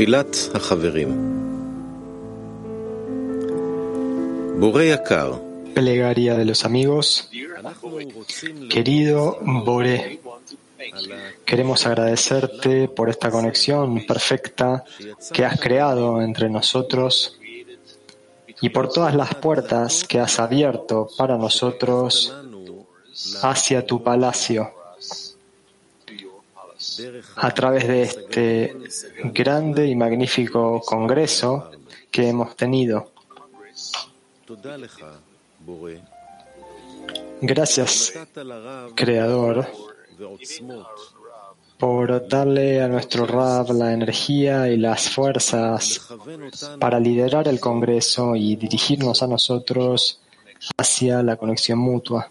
תפילת החברים בורא יקר, Plegaria de los amigos. Querido Boré, queremos agradecerte por esta conexión perfecta que has creado entre nosotros y por todas las puertas que has abierto para nosotros hacia tu palacio. a través de este grande y magnífico congreso que hemos tenido. Gracias, Creador, por darle a nuestro Rab la energía y las fuerzas para liderar el Congreso y dirigirnos a nosotros hacia la conexión mutua.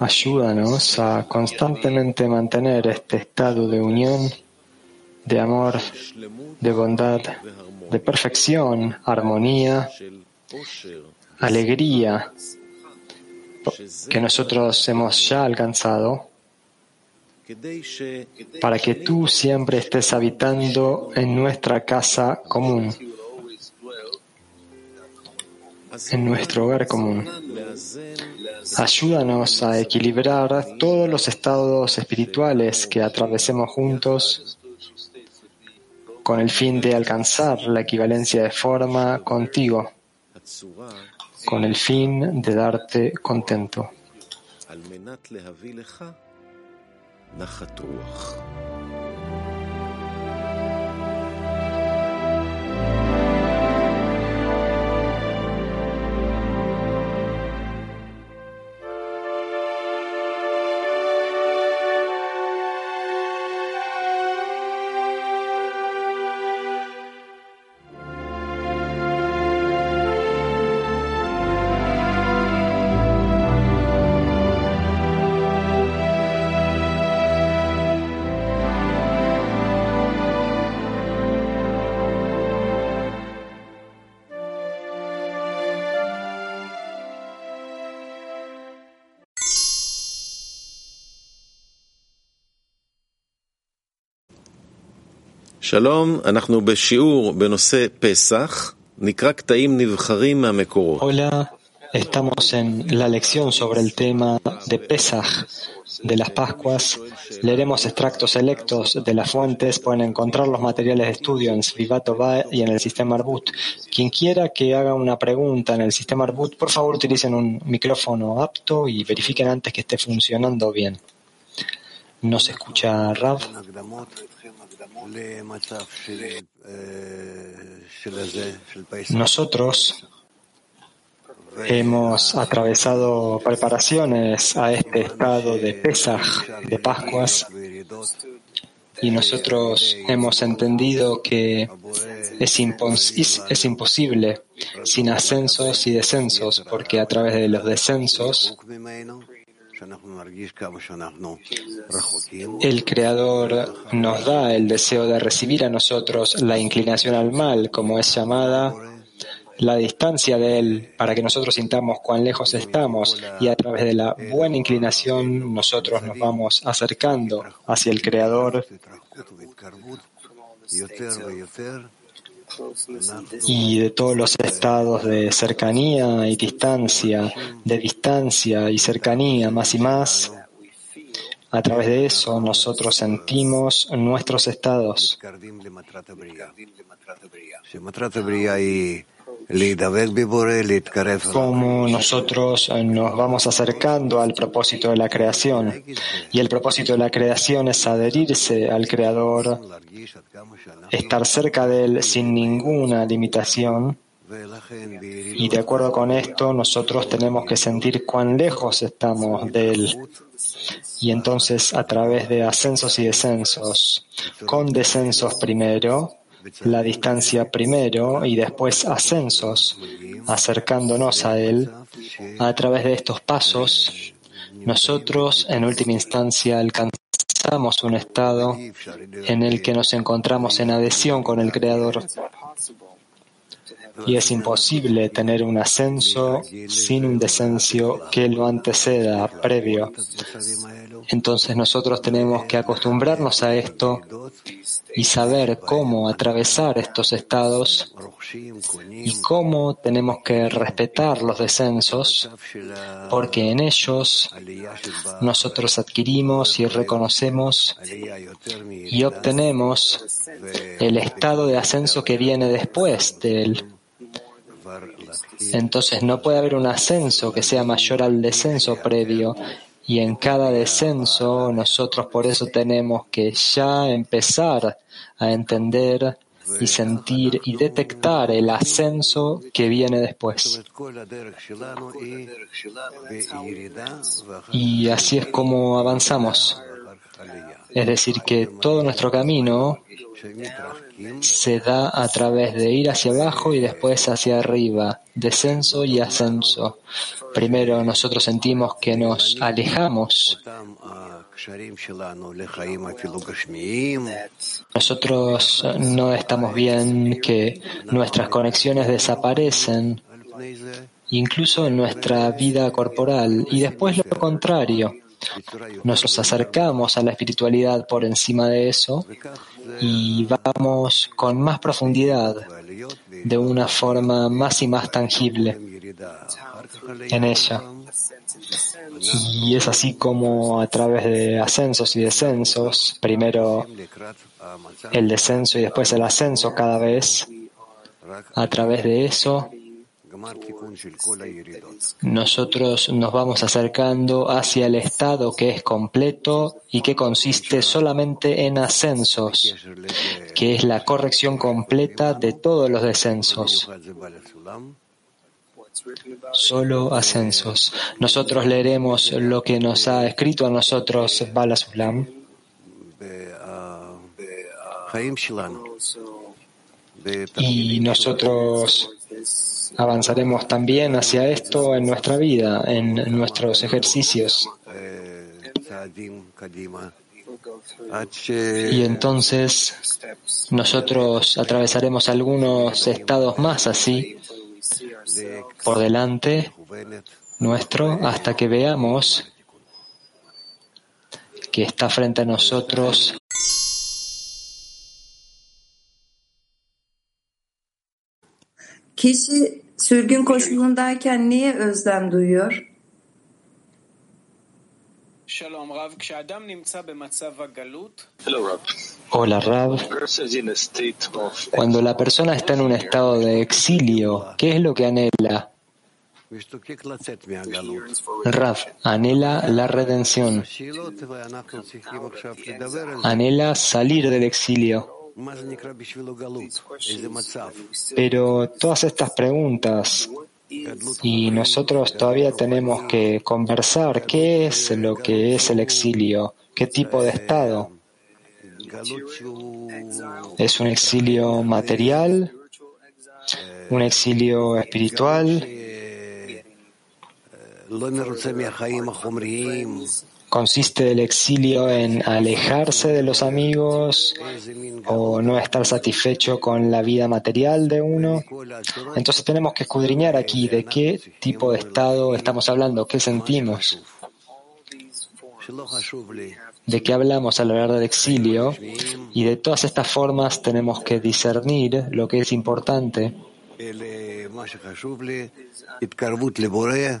Ayúdanos a constantemente mantener este estado de unión, de amor, de bondad, de perfección, armonía, alegría que nosotros hemos ya alcanzado para que tú siempre estés habitando en nuestra casa común en nuestro hogar común. Ayúdanos a equilibrar todos los estados espirituales que atravesemos juntos con el fin de alcanzar la equivalencia de forma contigo, con el fin de darte contento. Hola, estamos en la lección sobre el tema de Pesach, de las Pascuas. Leeremos extractos selectos de las fuentes. Pueden encontrar los materiales de estudio en Svivatova y en el sistema Arbut. Quien quiera que haga una pregunta en el sistema Arbut, por favor utilicen un micrófono apto y verifiquen antes que esté funcionando bien. ¿Nos escucha Rav? Nosotros hemos atravesado preparaciones a este estado de Pesaj, de Pascuas, y nosotros hemos entendido que es, es, imposible sin ascensos y descensos, porque a través de los descensos el Creador nos da el deseo de recibir a nosotros la inclinación al mal, como es llamada, la distancia de Él, para que nosotros sintamos cuán lejos estamos, y a través de la buena inclinación nosotros nos vamos acercando hacia el Creador y de todos los estados de cercanía y distancia, de distancia y cercanía más y más. A través de eso nosotros sentimos nuestros estados cómo nosotros eh, nos vamos acercando al propósito de la creación. Y el propósito de la creación es adherirse al Creador, estar cerca de Él sin ninguna limitación. Y de acuerdo con esto, nosotros tenemos que sentir cuán lejos estamos de Él. Y entonces, a través de ascensos y descensos, con descensos primero, la distancia primero y después ascensos, acercándonos a Él, a través de estos pasos, nosotros en última instancia alcanzamos un estado en el que nos encontramos en adhesión con el Creador. y es imposible tener un ascenso sin un descenso que lo anteceda, previo. Entonces nosotros tenemos que acostumbrarnos a esto y saber cómo atravesar estos estados y cómo tenemos que respetar los descensos, porque en ellos nosotros adquirimos y reconocemos y obtenemos el estado de ascenso que viene después de él. Entonces no puede haber un ascenso que sea mayor al descenso previo. Y en cada descenso nosotros por eso tenemos que ya empezar a entender y sentir y detectar el ascenso que viene después. Y así es como avanzamos. Es decir, que todo nuestro camino se da a través de ir hacia abajo y después hacia arriba, descenso y ascenso. Primero nosotros sentimos que nos alejamos. Nosotros no estamos bien, que nuestras conexiones desaparecen, incluso en nuestra vida corporal, y después lo contrario nos acercamos a la espiritualidad por encima de eso y vamos con más profundidad, de una forma más y más tangible en ella. Y es así como a través de ascensos y descensos, primero el descenso y después el ascenso cada vez, a través de eso nosotros nos vamos acercando hacia el estado que es completo y que consiste solamente en ascensos, que es la corrección completa de todos los descensos. Solo ascensos. Nosotros leeremos lo que nos ha escrito a nosotros Bala Sulam. Y nosotros avanzaremos también hacia esto en nuestra vida, en nuestros ejercicios. Y entonces nosotros atravesaremos algunos estados más así por delante nuestro hasta que veamos que está frente a nosotros sürgün koşulundayken niye özlem duyuyor? Hola Rab. Cuando la persona está en un estado de exilio, ¿qué es lo que anhela? Rab, anhela la redención. Anhela salir del exilio. Pero todas estas preguntas y nosotros todavía tenemos que conversar qué es lo que es el exilio, qué tipo de estado. ¿Es un exilio material? ¿Un exilio espiritual? ¿Consiste el exilio en alejarse de los amigos o no estar satisfecho con la vida material de uno? Entonces tenemos que escudriñar aquí de qué tipo de estado estamos hablando, qué sentimos, de qué hablamos al hablar del exilio y de todas estas formas tenemos que discernir lo que es importante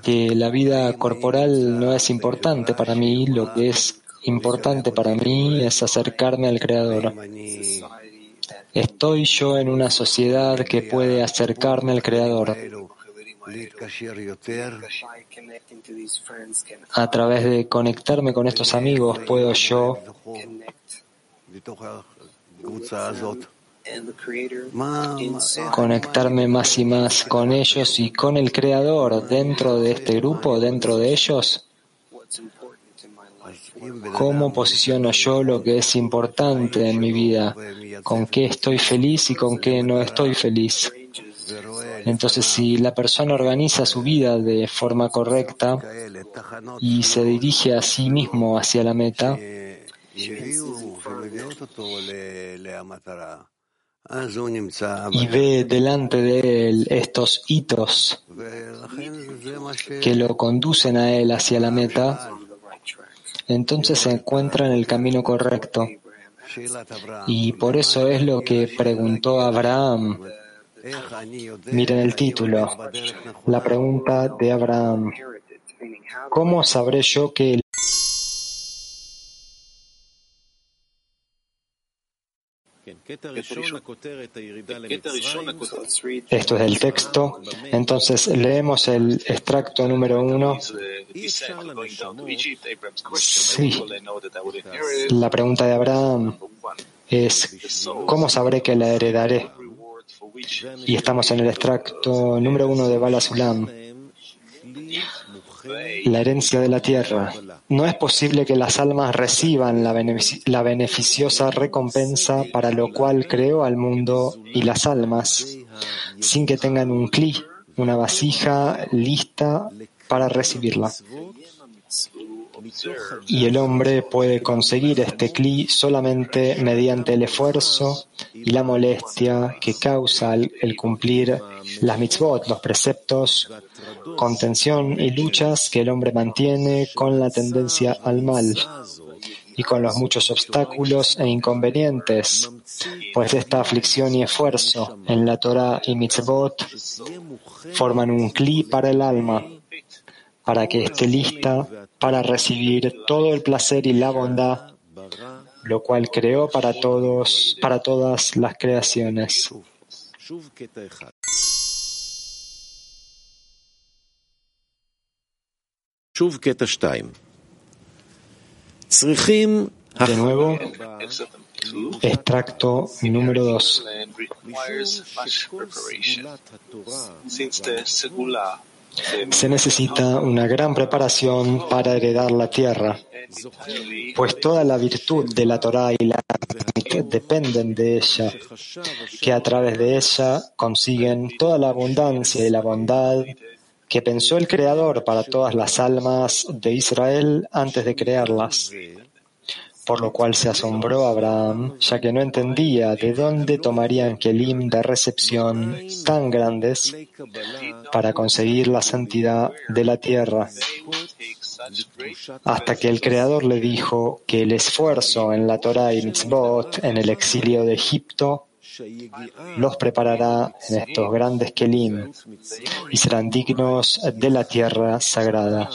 que la vida corporal no es importante para mí, lo que es importante para mí es acercarme al Creador. Estoy yo en una sociedad que puede acercarme al Creador. A través de conectarme con estos amigos puedo yo conectarme más y más con ellos y con el Creador dentro de este grupo, dentro de ellos? ¿Cómo posiciono yo lo que es importante en mi vida? ¿Con qué estoy feliz y con qué no estoy feliz? Entonces, si la persona organiza su vida de forma correcta y se dirige a sí mismo hacia la meta, y ve delante de él estos hitos que lo conducen a él hacia la meta, entonces se encuentra en el camino correcto. Y por eso es lo que preguntó Abraham. Miren el título, la pregunta de Abraham. ¿Cómo sabré yo que Esto es el texto. Entonces leemos el extracto número uno. Sí. La pregunta de Abraham es, ¿cómo sabré que la heredaré? Y estamos en el extracto número uno de Bala Sulam la herencia de la tierra. No es posible que las almas reciban la, beneficiosa recompensa para lo cual creó al mundo y las almas, sin que tengan un cli, una vasija lista para recibirla. Y el hombre puede conseguir este cli solamente mediante el esfuerzo y la molestia que causa el cumplir las mitzvot, los preceptos, contención y luchas que el hombre mantiene con la tendencia al mal y con los muchos obstáculos e inconvenientes, pues esta aflicción y esfuerzo en la Torah y mitzvot forman un cli para el alma, para que esté lista para recibir todo el placer y la bondad, lo cual creó para todos, para todas las creaciones. De nuevo, extracto número 2. Se necesita una gran preparación para heredar la tierra, pues toda la virtud de la Torah y la dependen de ella, que a través de ella consiguen toda la abundancia y la bondad que pensó el Creador para todas las almas de Israel antes de crearlas. Por lo cual se asombró Abraham, ya que no entendía de dónde tomarían kelim de recepción tan grandes para conseguir la santidad de la tierra. Hasta que el Creador le dijo que el esfuerzo en la Torah y Mitzvot en el exilio de Egipto los preparará en estos grandes kelim y serán dignos de la tierra sagrada.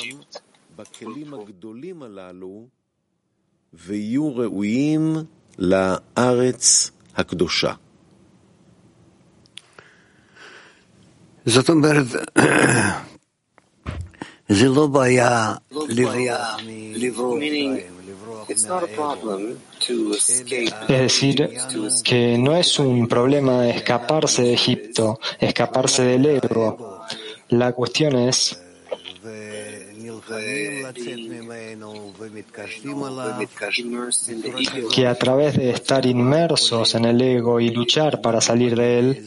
Es decir, que no es un problema escaparse de Egipto, escaparse del ego. La cuestión es que a través de estar inmersos en el ego y luchar para salir de él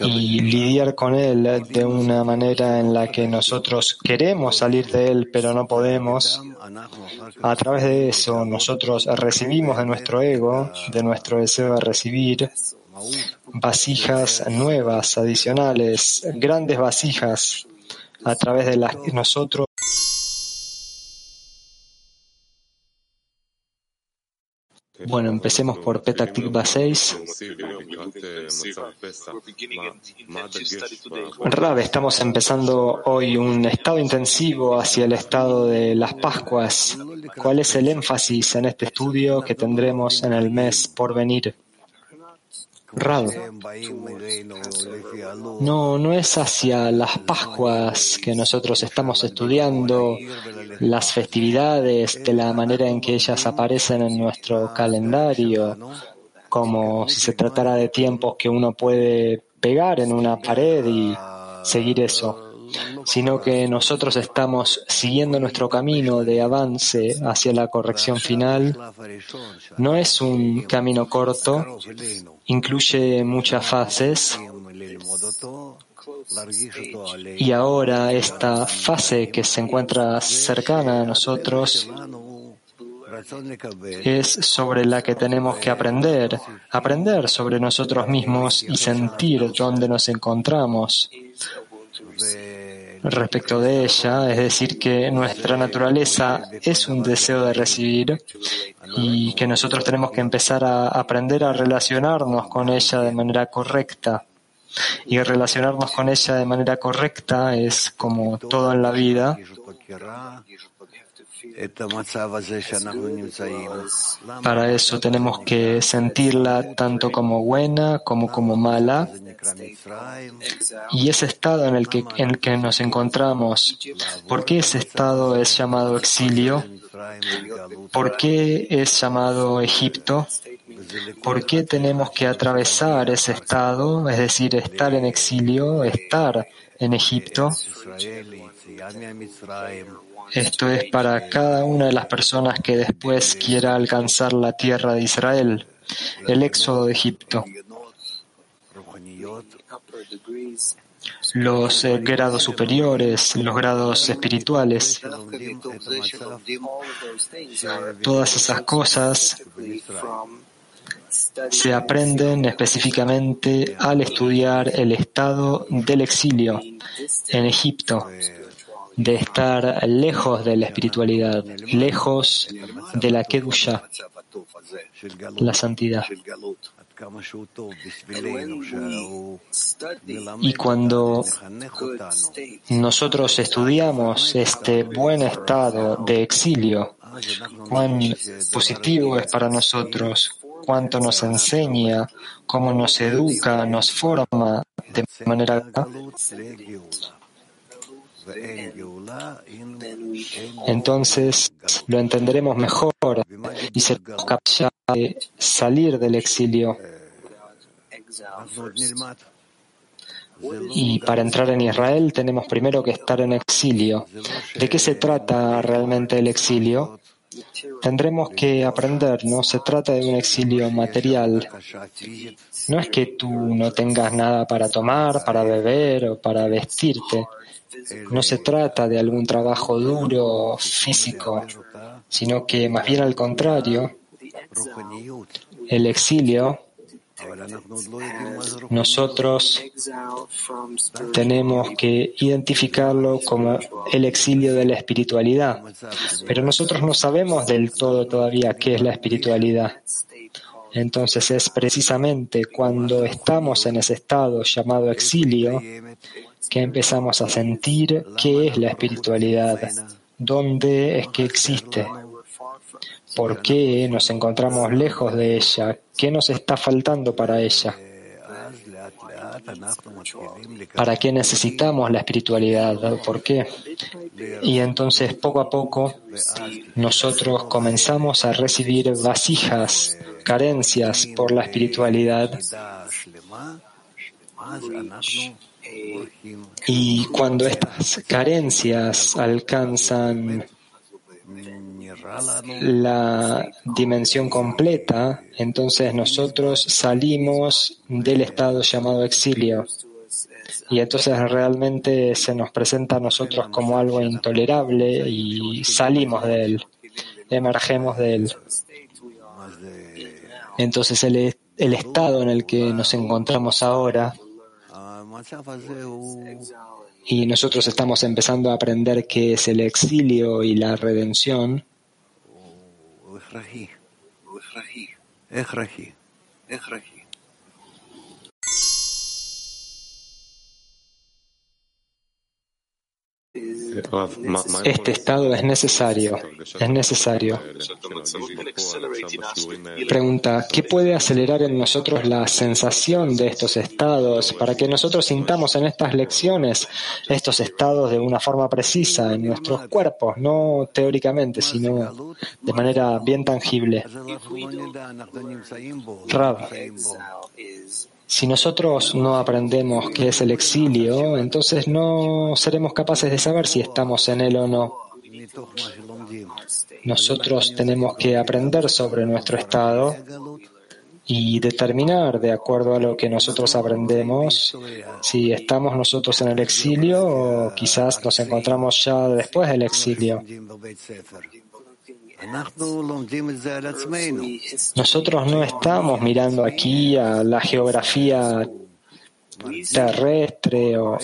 y lidiar con él de una manera en la que nosotros queremos salir de él pero no podemos, a través de eso nosotros recibimos de nuestro ego, de nuestro deseo de recibir, vasijas nuevas, adicionales, grandes vasijas a través de las que nosotros Bueno, empecemos por Petak 6. Rab, estamos empezando hoy un estado intensivo hacia el estado de las Pascuas. ¿Cuál es el énfasis en este estudio que tendremos en el mes por venir? No, no es hacia las Pascuas que nosotros estamos estudiando las festividades de la manera en que ellas aparecen en nuestro calendario, como si se tratara de tiempos que uno puede pegar en una pared y seguir eso sino que nosotros estamos siguiendo nuestro camino de avance hacia la corrección final. No es un camino corto, incluye muchas fases. Y ahora esta fase que se encuentra cercana a nosotros es sobre la que tenemos que aprender, aprender sobre nosotros mismos y sentir dónde nos encontramos respecto de ella, es decir, que nuestra naturaleza es un deseo de recibir y que nosotros tenemos que empezar a aprender a relacionarnos con ella de manera correcta. Y relacionarnos con ella de manera correcta es como todo en la vida. Para eso tenemos que sentirla tanto como buena como como mala. Y ese estado en el que, en el que nos encontramos, ¿por qué ese estado es llamado exilio? ¿Por qué es llamado Egipto? ¿Por qué tenemos que atravesar ese estado, es decir, estar en exilio, estar en Egipto? Esto es para cada una de las personas que después quiera alcanzar la tierra de Israel, el éxodo de Egipto. Los eh, grados superiores, los grados espirituales, todas esas cosas se aprenden específicamente al estudiar el estado del exilio en Egipto de estar lejos de la espiritualidad, lejos de la Kedusha, la santidad. Y cuando nosotros estudiamos este buen estado de exilio, cuán positivo es para nosotros, cuánto nos enseña, cómo nos educa, nos forma de manera entonces lo entenderemos mejor y seremos capaces de salir del exilio. Y para entrar en Israel tenemos primero que estar en exilio. ¿De qué se trata realmente el exilio? Tendremos que aprender, no se trata de un exilio material. No es que tú no tengas nada para tomar, para beber o para vestirte. No se trata de algún trabajo duro físico, sino que más bien al contrario, el exilio, nosotros tenemos que identificarlo como el exilio de la espiritualidad, pero nosotros no sabemos del todo todavía qué es la espiritualidad. Entonces es precisamente cuando estamos en ese estado llamado exilio que empezamos a sentir qué es la espiritualidad, dónde es que existe, por qué nos encontramos lejos de ella, qué nos está faltando para ella. ¿Para qué necesitamos la espiritualidad? ¿Por qué? Y entonces poco a poco nosotros comenzamos a recibir vasijas, carencias por la espiritualidad y cuando estas carencias alcanzan la dimensión completa, entonces nosotros salimos del estado llamado exilio. Y entonces realmente se nos presenta a nosotros como algo intolerable y salimos de él, emergemos de él. Entonces el, el estado en el que nos encontramos ahora y nosotros estamos empezando a aprender qué es el exilio y la redención. הכרחי. הוא הכרחי. הכרחי. הכרחי. Este estado es necesario, es necesario. Pregunta, ¿qué puede acelerar en nosotros la sensación de estos estados para que nosotros sintamos en estas lecciones estos estados de una forma precisa en nuestros cuerpos, no teóricamente, sino de manera bien tangible? Rab, si nosotros no aprendemos qué es el exilio, entonces no seremos capaces de saber si estamos en él o no. Nosotros tenemos que aprender sobre nuestro estado y determinar, de acuerdo a lo que nosotros aprendemos, si estamos nosotros en el exilio o quizás nos encontramos ya después del exilio. Nosotros no estamos mirando aquí a la geografía terrestre o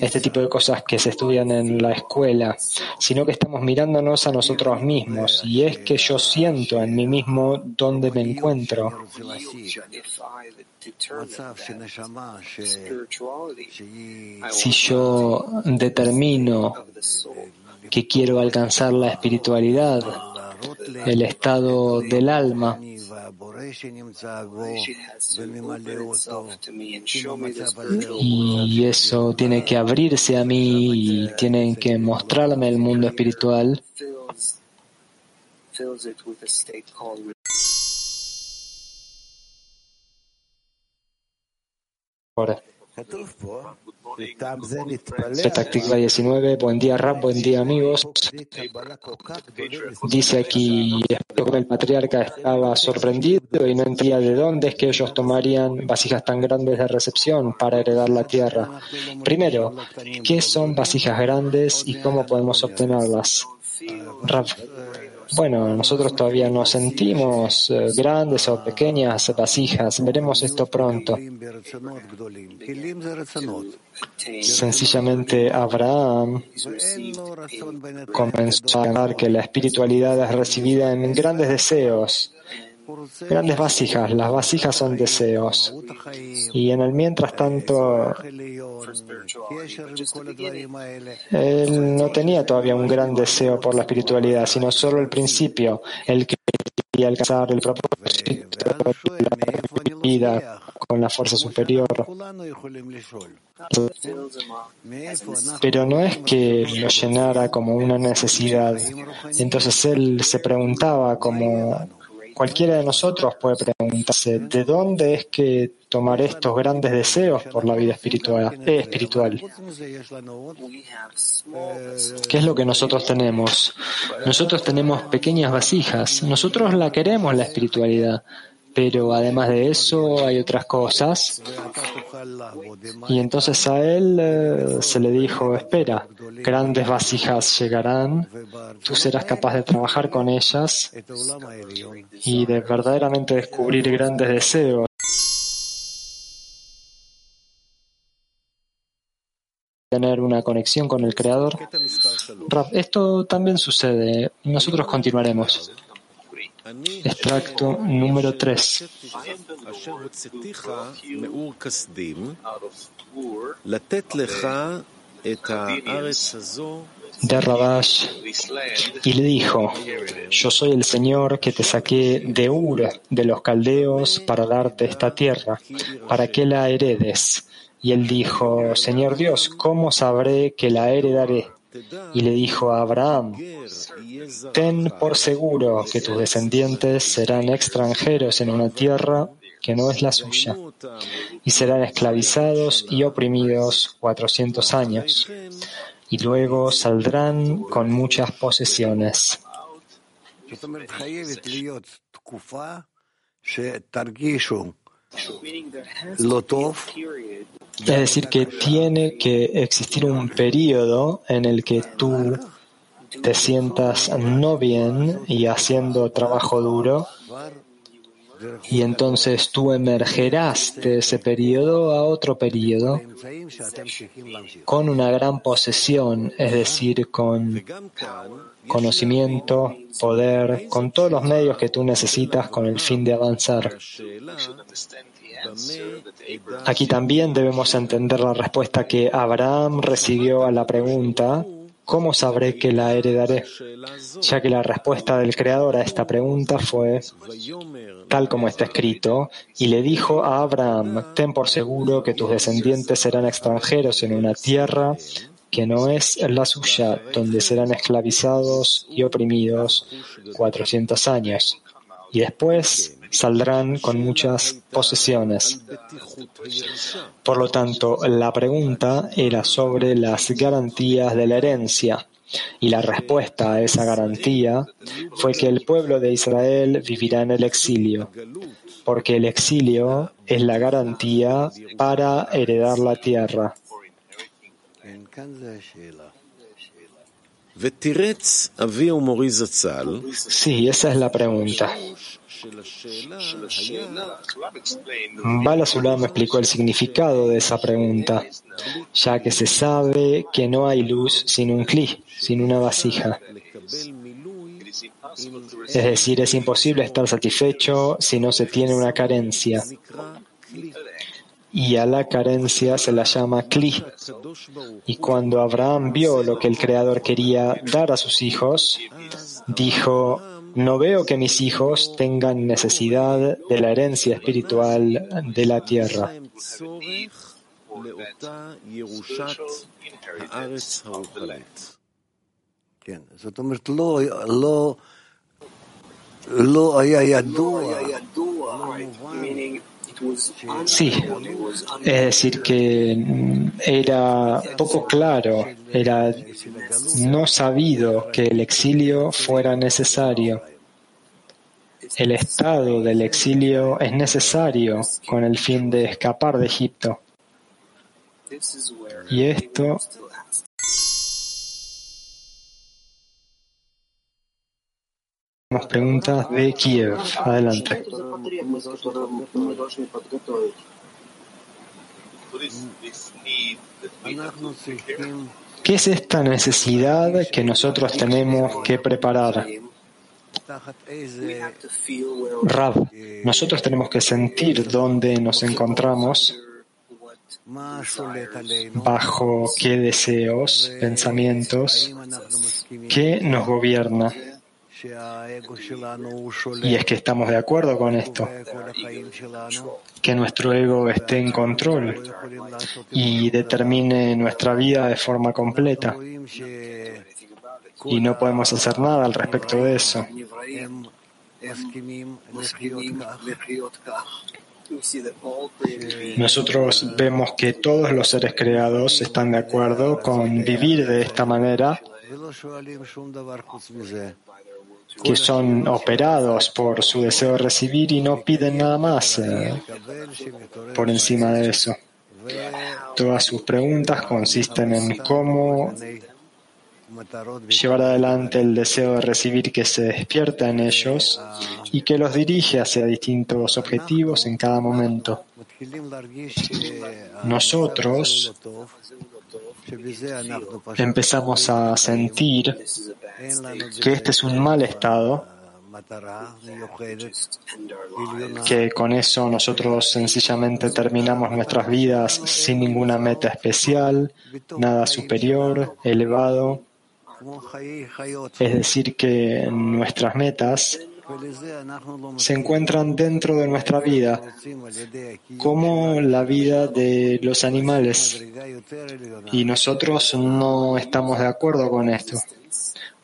este tipo de cosas que se estudian en la escuela, sino que estamos mirándonos a nosotros mismos y es que yo siento en mí mismo dónde me encuentro. Si yo determino que quiero alcanzar la espiritualidad, el estado del alma, y eso tiene que abrirse a mí y tienen que mostrarme el mundo espiritual. Petactiva 19, buen día Rap, buen día amigos. Dice aquí, el patriarca estaba sorprendido y no entendía de dónde es que ellos tomarían vasijas tan grandes de recepción para heredar la tierra. Primero, ¿qué son vasijas grandes y cómo podemos obtenerlas? Rap. Bueno, nosotros todavía no sentimos eh, grandes o pequeñas vasijas. Veremos esto pronto. Sencillamente Abraham comenzó a hablar que la espiritualidad es recibida en grandes deseos grandes vasijas. Las vasijas son deseos. Y en el mientras tanto, él no tenía todavía un gran deseo por la espiritualidad, sino solo el principio. Él quería alcanzar el propósito de la vida con la fuerza superior. Pero no es que lo llenara como una necesidad. Entonces él se preguntaba como Cualquiera de nosotros puede preguntarse, ¿de dónde es que tomar estos grandes deseos por la vida espiritual? Eh, espiritual? ¿Qué es lo que nosotros tenemos? Nosotros tenemos pequeñas vasijas. Nosotros la queremos, la espiritualidad. Pero además de eso hay otras cosas. Y entonces a él eh, se le dijo, espera, grandes vasijas llegarán, tú serás capaz de trabajar con ellas y de verdaderamente descubrir grandes deseos. tener una conexión con el Creador. Esto también sucede. Nosotros continuaremos. Extracto número 3. De Rabash y le dijo, yo soy el Señor que te saqué de Ur, de los caldeos, para darte esta tierra, para que la heredes. Y él dijo, Señor Dios, ¿cómo sabré que la heredaré? Y le dijo a Abraham, ten por seguro que tus descendientes serán extranjeros en una tierra que no es la suya, y serán esclavizados y oprimidos cuatrocientos años, y luego saldrán con muchas posesiones. Es decir, que tiene que existir un periodo en el que tú te sientas no bien y haciendo trabajo duro y entonces tú emergerás de ese periodo a otro periodo con una gran posesión, es decir, con conocimiento, poder, con todos los medios que tú necesitas con el fin de avanzar. Aquí también debemos entender la respuesta que Abraham recibió a la pregunta, ¿cómo sabré que la heredaré? Ya que la respuesta del Creador a esta pregunta fue, tal como está escrito, y le dijo a Abraham, ten por seguro que tus descendientes serán extranjeros en una tierra que no es la suya, donde serán esclavizados y oprimidos cuatrocientos años. Y después saldrán con muchas posesiones. Por lo tanto, la pregunta era sobre las garantías de la herencia. Y la respuesta a esa garantía fue que el pueblo de Israel vivirá en el exilio, porque el exilio es la garantía para heredar la tierra. Sí, esa es la pregunta. Balasulam explicó el significado de esa pregunta, ya que se sabe que no hay luz sin un kli, sin una vasija. Es decir, es imposible estar satisfecho si no se tiene una carencia. Y a la carencia se la llama kli. Y cuando Abraham vio lo que el Creador quería dar a sus hijos, dijo, no veo que mis hijos tengan necesidad de la herencia espiritual de la tierra. Sí, es decir, que mm, era poco claro, era no sabido que el exilio fuera necesario. El estado del exilio es necesario con el fin de escapar de Egipto. Y esto Más preguntas de Kiev. Adelante. ¿Qué es esta necesidad que nosotros tenemos que preparar? Rab, nosotros tenemos que sentir dónde nos encontramos, bajo qué deseos, pensamientos, qué nos gobierna. Y es que estamos de acuerdo con esto, que nuestro ego esté en control y determine nuestra vida de forma completa. Y no podemos hacer nada al respecto de eso. Nosotros vemos que todos los seres creados están de acuerdo con vivir de esta manera que son operados por su deseo de recibir y no piden nada más eh, por encima de eso. Todas sus preguntas consisten en cómo llevar adelante el deseo de recibir que se despierta en ellos y que los dirige hacia distintos objetivos en cada momento. Nosotros empezamos a sentir que este es un mal estado, que con eso nosotros sencillamente terminamos nuestras vidas sin ninguna meta especial, nada superior, elevado. Es decir, que nuestras metas se encuentran dentro de nuestra vida, como la vida de los animales. Y nosotros no estamos de acuerdo con esto.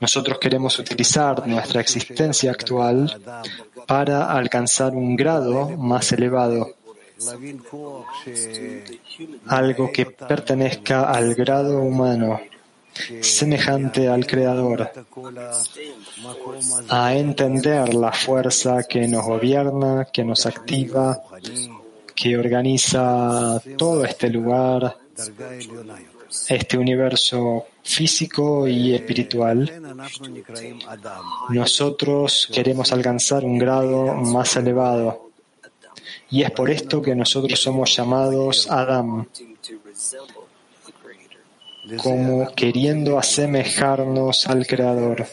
Nosotros queremos utilizar nuestra existencia actual para alcanzar un grado más elevado, algo que pertenezca al grado humano semejante al Creador, a entender la fuerza que nos gobierna, que nos activa, que organiza todo este lugar, este universo físico y espiritual. Nosotros queremos alcanzar un grado más elevado. Y es por esto que nosotros somos llamados Adam, como queriendo asemejarnos al Creador,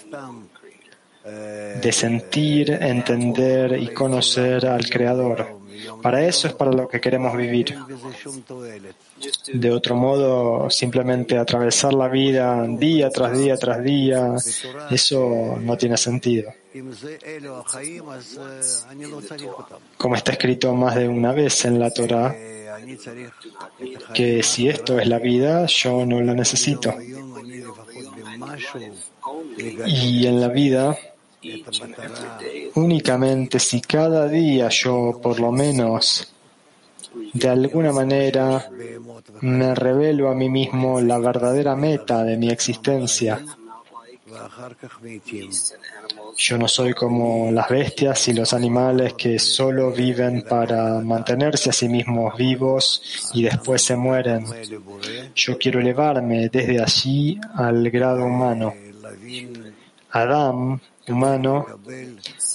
de sentir, entender y conocer al Creador. Para eso es para lo que queremos vivir. De otro modo, simplemente atravesar la vida día tras día tras día, eso no tiene sentido. Como está escrito más de una vez en la Torah, que si esto es la vida, yo no la necesito. Y en la vida, Únicamente si cada día yo, por lo menos, de alguna manera me revelo a mí mismo la verdadera meta de mi existencia. Yo no soy como las bestias y los animales que solo viven para mantenerse a sí mismos vivos y después se mueren. Yo quiero elevarme desde allí al grado humano. Adam humano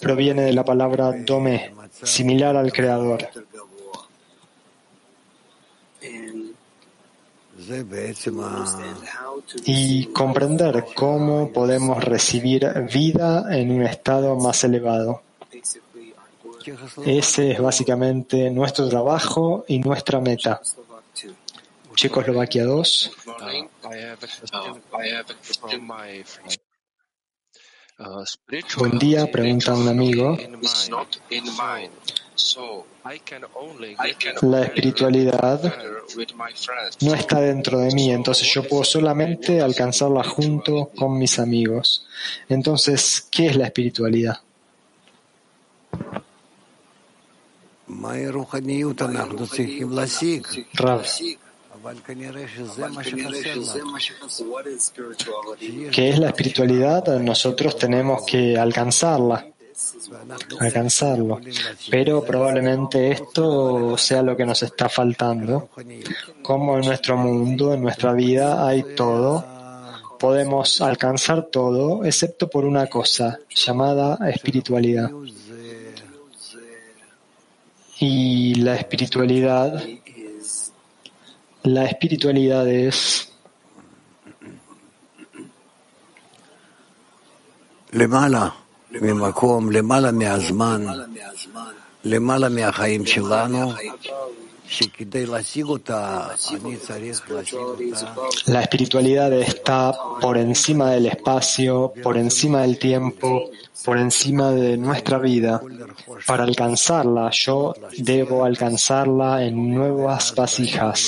proviene de la palabra dome, similar al creador. Y comprender cómo podemos recibir vida en un estado más elevado. Ese es básicamente nuestro trabajo y nuestra meta. Checoslovaquia 2. Buen día, pregunta un amigo. La espiritualidad no está dentro de mí, entonces yo puedo solamente alcanzarla junto con mis amigos. Entonces, ¿qué es la espiritualidad? Rav, ¿Qué es la espiritualidad, nosotros tenemos que alcanzarla, alcanzarlo. Pero probablemente esto sea lo que nos está faltando. Como en nuestro mundo, en nuestra vida, hay todo, podemos alcanzar todo, excepto por una cosa llamada espiritualidad. Y la espiritualidad la espiritualidad es למעלה ממקום, למעלה מהזמן, למעלה מהחיים שלנו, שכדי להשיג אותה, אני צריך להשיג אותה La espiritualidad está por encima del espacio, por encima del tiempo, por encima de nuestra vida. Para alcanzarla, yo debo alcanzarla en nuevas vasijas.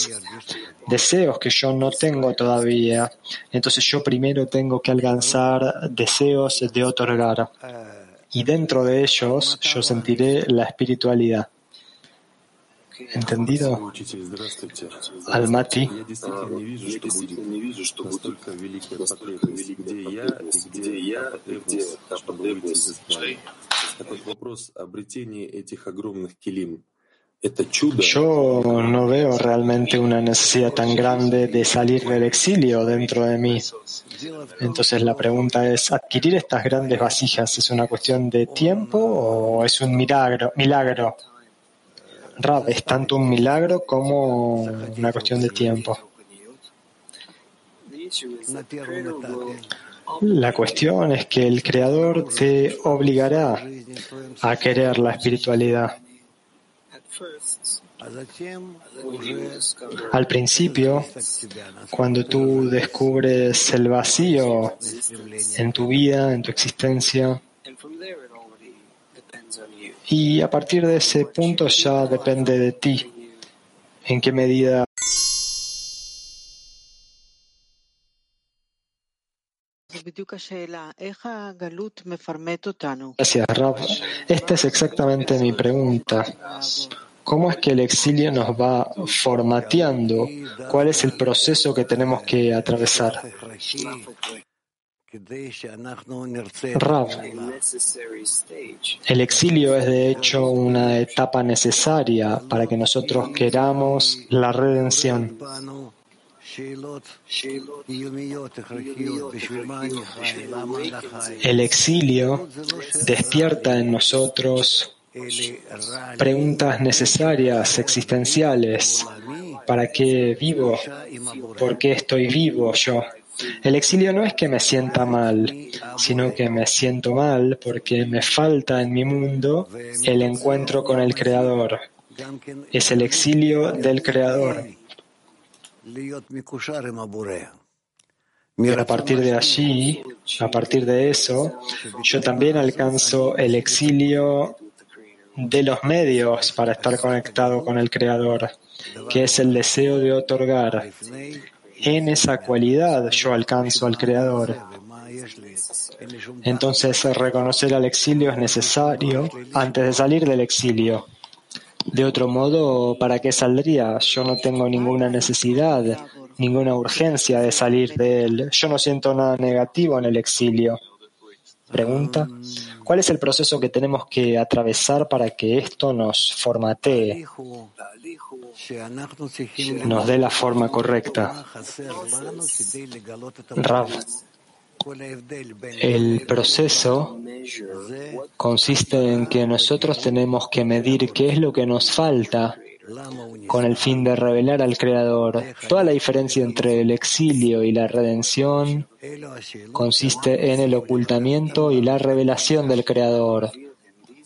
Deseos que yo no tengo todavía. Entonces yo primero tengo que alcanzar deseos de otorgar. Y dentro de ellos yo sentiré la espiritualidad. ¿Entendido? Учитель, здравствуйте. Almaty. Я действительно не вижу, что будет настолько великая потребность, где я и где та потребность, чтобы выйти из исправления. Так вот вопрос обретения этих огромных килим. Este Yo no veo realmente una necesidad tan grande de salir del exilio dentro de mí. Entonces la pregunta es, ¿adquirir estas grandes vasijas es una cuestión de tiempo o es un milagro? milagro? Rab, es tanto un milagro como una cuestión de tiempo. La cuestión es que el Creador te obligará a querer la espiritualidad. Al principio, cuando tú descubres el vacío en tu vida, en tu existencia, y a partir de ese punto ya depende de ti en qué medida Gracias, Rab. Esta es exactamente mi pregunta. ¿Cómo es que el exilio nos va formateando? ¿Cuál es el proceso que tenemos que atravesar? Rab, el exilio es de hecho una etapa necesaria para que nosotros queramos la redención. El exilio despierta en nosotros preguntas necesarias, existenciales. ¿Para qué vivo? ¿Por qué estoy vivo yo? El exilio no es que me sienta mal, sino que me siento mal porque me falta en mi mundo el encuentro con el Creador. Es el exilio del Creador a partir de allí, a partir de eso, yo también alcanzo el exilio de los medios para estar conectado con el Creador, que es el deseo de otorgar. En esa cualidad yo alcanzo al Creador. Entonces reconocer al exilio es necesario antes de salir del exilio. De otro modo, ¿para qué saldría? Yo no tengo ninguna necesidad, ninguna urgencia de salir de él. Yo no siento nada negativo en el exilio. Pregunta, ¿cuál es el proceso que tenemos que atravesar para que esto nos formatee, nos dé la forma correcta? Rav, el proceso consiste en que nosotros tenemos que medir qué es lo que nos falta con el fin de revelar al Creador. Toda la diferencia entre el exilio y la redención consiste en el ocultamiento y la revelación del Creador.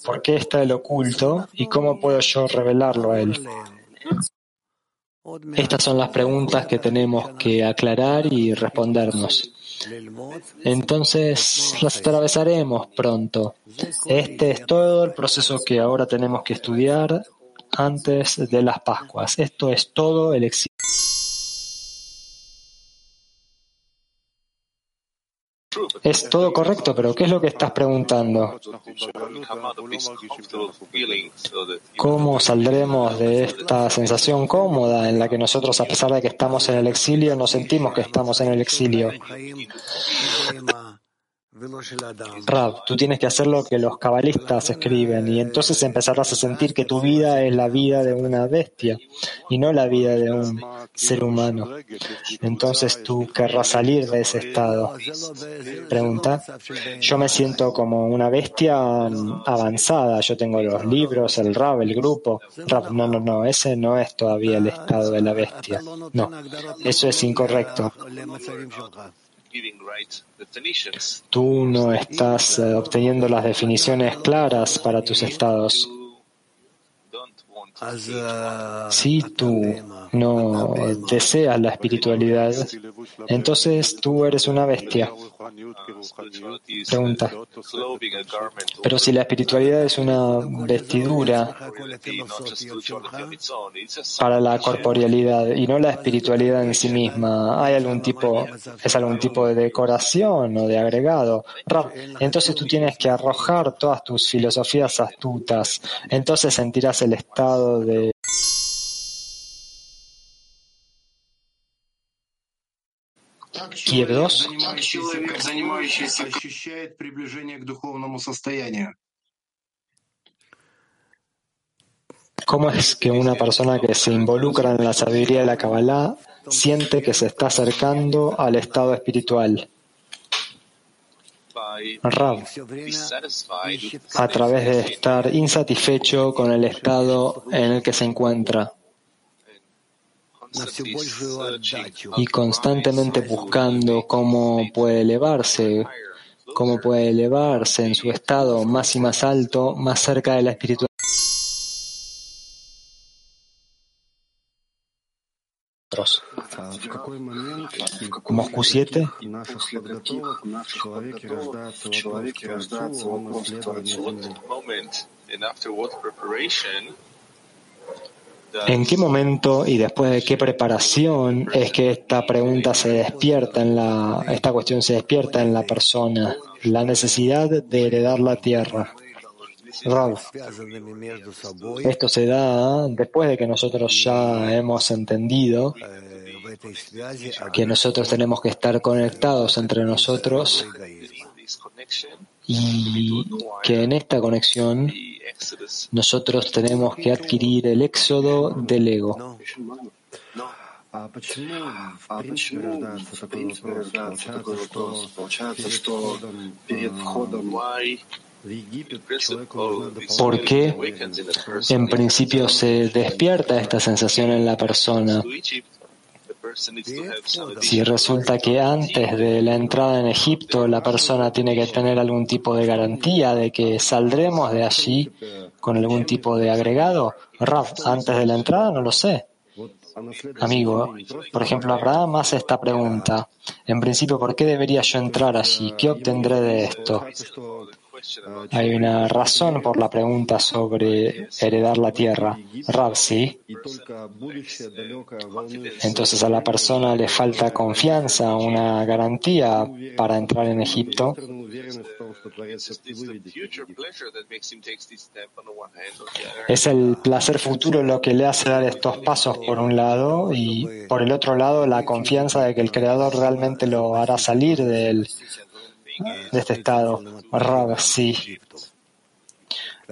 ¿Por qué está el oculto y cómo puedo yo revelarlo a él? Estas son las preguntas que tenemos que aclarar y respondernos. Entonces las atravesaremos pronto. Este es todo el proceso que ahora tenemos que estudiar antes de las Pascuas. Esto es todo el exilio. Es todo correcto, pero ¿qué es lo que estás preguntando? ¿Cómo saldremos de esta sensación cómoda en la que nosotros, a pesar de que estamos en el exilio, no sentimos que estamos en el exilio? Rab, tú tienes que hacer lo que los cabalistas escriben y entonces empezarás a sentir que tu vida es la vida de una bestia y no la vida de un ser humano. Entonces tú querrás salir de ese estado. Pregunta, yo me siento como una bestia avanzada, yo tengo los libros, el Rab, el grupo. Rab, no, no, no, ese no es todavía el estado de la bestia. No, eso es incorrecto. Tú no estás eh, obteniendo las definiciones claras para tus estados. Si tú no deseas la espiritualidad, entonces tú eres una bestia. Pregunta. Pero si la espiritualidad es una vestidura para la corporealidad y no la espiritualidad en sí misma, ¿hay algún tipo, es algún tipo de decoración o de agregado? Entonces tú tienes que arrojar todas tus filosofías astutas. Entonces sentirás el estado de Kiev 2. ¿Cómo es que una persona que se involucra en la sabiduría de la Kabbalah siente que se está acercando al estado espiritual? Rab, a través de estar insatisfecho con el estado en el que se encuentra y constantemente buscando cómo puede elevarse, cómo puede elevarse en su estado más y más alto, más cerca de la espiritualidad. Moscú 7. ¿En qué momento y después de qué preparación es que esta pregunta se despierta en la, esta cuestión se despierta en la persona? La necesidad de heredar la tierra. Esto se da después de que nosotros ya hemos entendido que nosotros tenemos que estar conectados entre nosotros y que en esta conexión nosotros tenemos que adquirir el éxodo del ego. ¿Por qué en principio se despierta esta sensación en la persona? Si resulta que antes de la entrada en Egipto la persona tiene que tener algún tipo de garantía de que saldremos de allí con algún tipo de agregado, Raf, antes de la entrada no lo sé. Amigo, por ejemplo, Abraham hace esta pregunta. En principio, ¿por qué debería yo entrar allí? ¿Qué obtendré de esto? Hay una razón por la pregunta sobre heredar la tierra. Rab, sí. Entonces a la persona le falta confianza, una garantía para entrar en Egipto. Es el placer futuro lo que le hace dar estos pasos por un lado y por el otro lado la confianza de que el Creador realmente lo hará salir del de este estado. Rab, sí.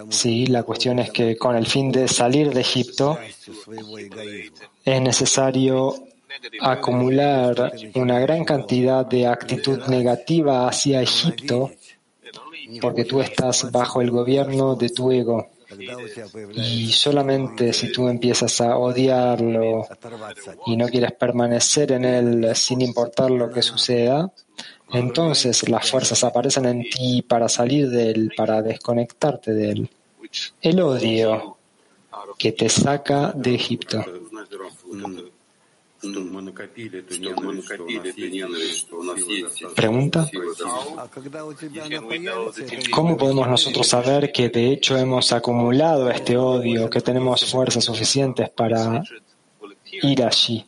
Sí, la cuestión es que con el fin de salir de Egipto es necesario acumular una gran cantidad de actitud negativa hacia Egipto porque tú estás bajo el gobierno de tu ego. Y solamente si tú empiezas a odiarlo y no quieres permanecer en él sin importar lo que suceda, entonces las fuerzas aparecen en ti para salir de él, para desconectarte de él. El odio que te saca de Egipto. Pregunta. ¿Cómo podemos nosotros saber que de hecho hemos acumulado este odio, que tenemos fuerzas suficientes para ir allí?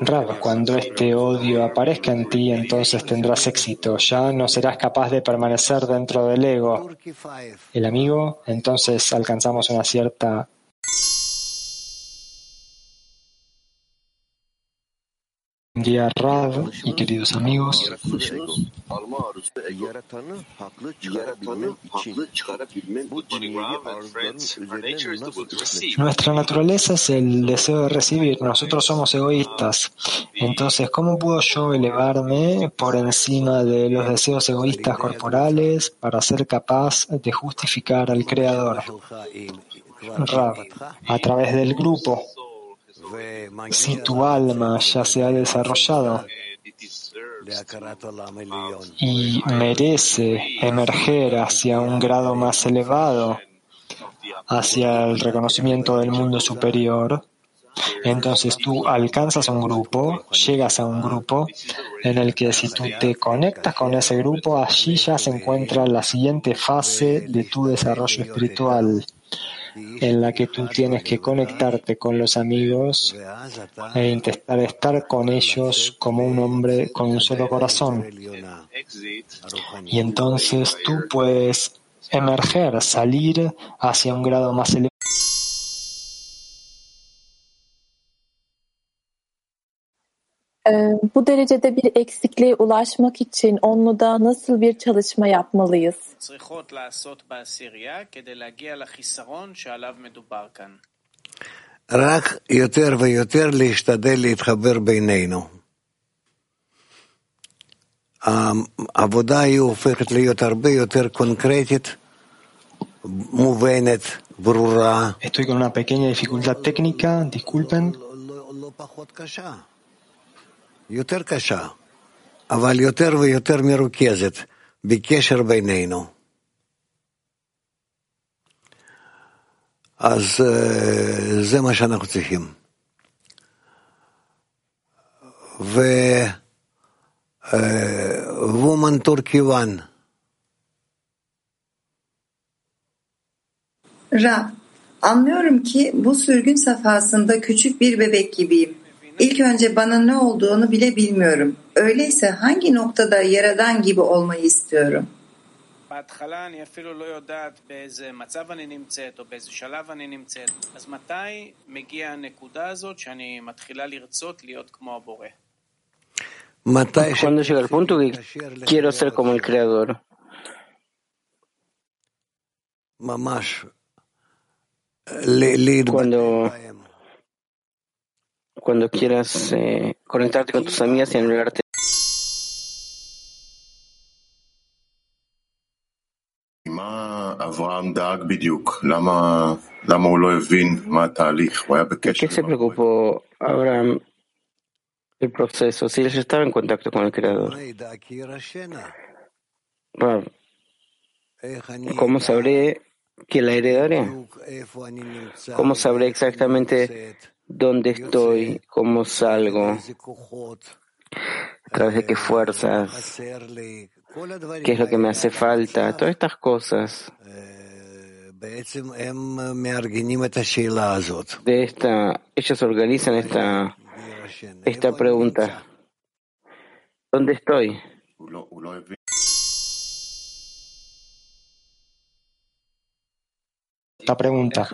Rab, cuando este odio aparezca en ti, entonces tendrás éxito. Ya no serás capaz de permanecer dentro del ego. El amigo, entonces alcanzamos una cierta día, Rab y queridos amigos. Nuestra naturaleza es el deseo de recibir. Nosotros somos egoístas. Entonces, ¿cómo puedo yo elevarme por encima de los deseos egoístas corporales para ser capaz de justificar al Creador? Rab, a través del grupo. Si tu alma ya se ha desarrollado. Y merece emerger hacia un grado más elevado, hacia el reconocimiento del mundo superior, entonces tú alcanzas un grupo, llegas a un grupo en el que si tú te conectas con ese grupo, allí ya se encuentra la siguiente fase de tu desarrollo espiritual en la que tú tienes que conectarte con los amigos e intentar estar con ellos como un hombre con un solo corazón. Y entonces tú puedes emerger, salir hacia un grado más elevado. Bu derecede bir eksikliğe ulaşmak için onluda nasıl bir çalışma yapmalıyız? רק יותר ויותר להשתדל להתחבר בינינו. העבודה היא הופכת להיות הרבה יותר קונקרטית, מובנת, ברורה. Estoy con una pequeña dificultad técnica, disculpen. לא פחות קשה. יותר קשה, אבל יותר ויותר מרוכזת בקשר בינינו. אז זה מה שאנחנו צריכים. ווומן טורקיוואן. Rab, anlıyorum ki bu sürgün safhasında küçük bir bebek gibiyim. İlk önce bana ne olduğunu bile bilmiyorum. Öyleyse hangi noktada yaradan gibi olmayı istiyorum? Cuando llega al punto que quiero ser como el creador. Cuando cuando quieras eh, conectarte con tus amigas y anularte. ¿De qué se preocupó Abraham el proceso si él ya estaba en contacto con el Creador? Rab, ¿Cómo sabré que la heredaré? ¿Cómo sabré exactamente dónde estoy, cómo salgo, a través de qué fuerzas, qué es lo que me hace falta, todas estas cosas. De esta, ellos organizan esta, esta pregunta. ¿Dónde estoy? La pregunta.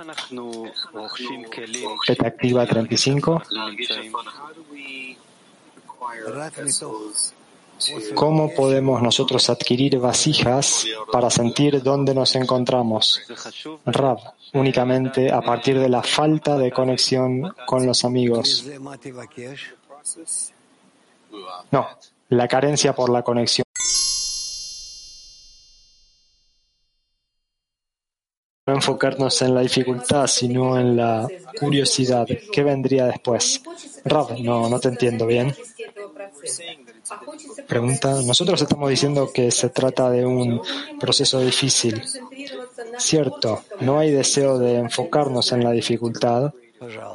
Activa 35. ¿Cómo podemos nosotros adquirir vasijas para sentir dónde nos encontramos? Rab, únicamente a partir de la falta de conexión con los amigos. No, la carencia por la conexión. No enfocarnos en la dificultad, sino en la curiosidad. ¿Qué vendría después? Rab, no, no te entiendo bien. Pregunta, nosotros estamos diciendo que se trata de un proceso difícil. Cierto, no hay deseo de enfocarnos en la dificultad,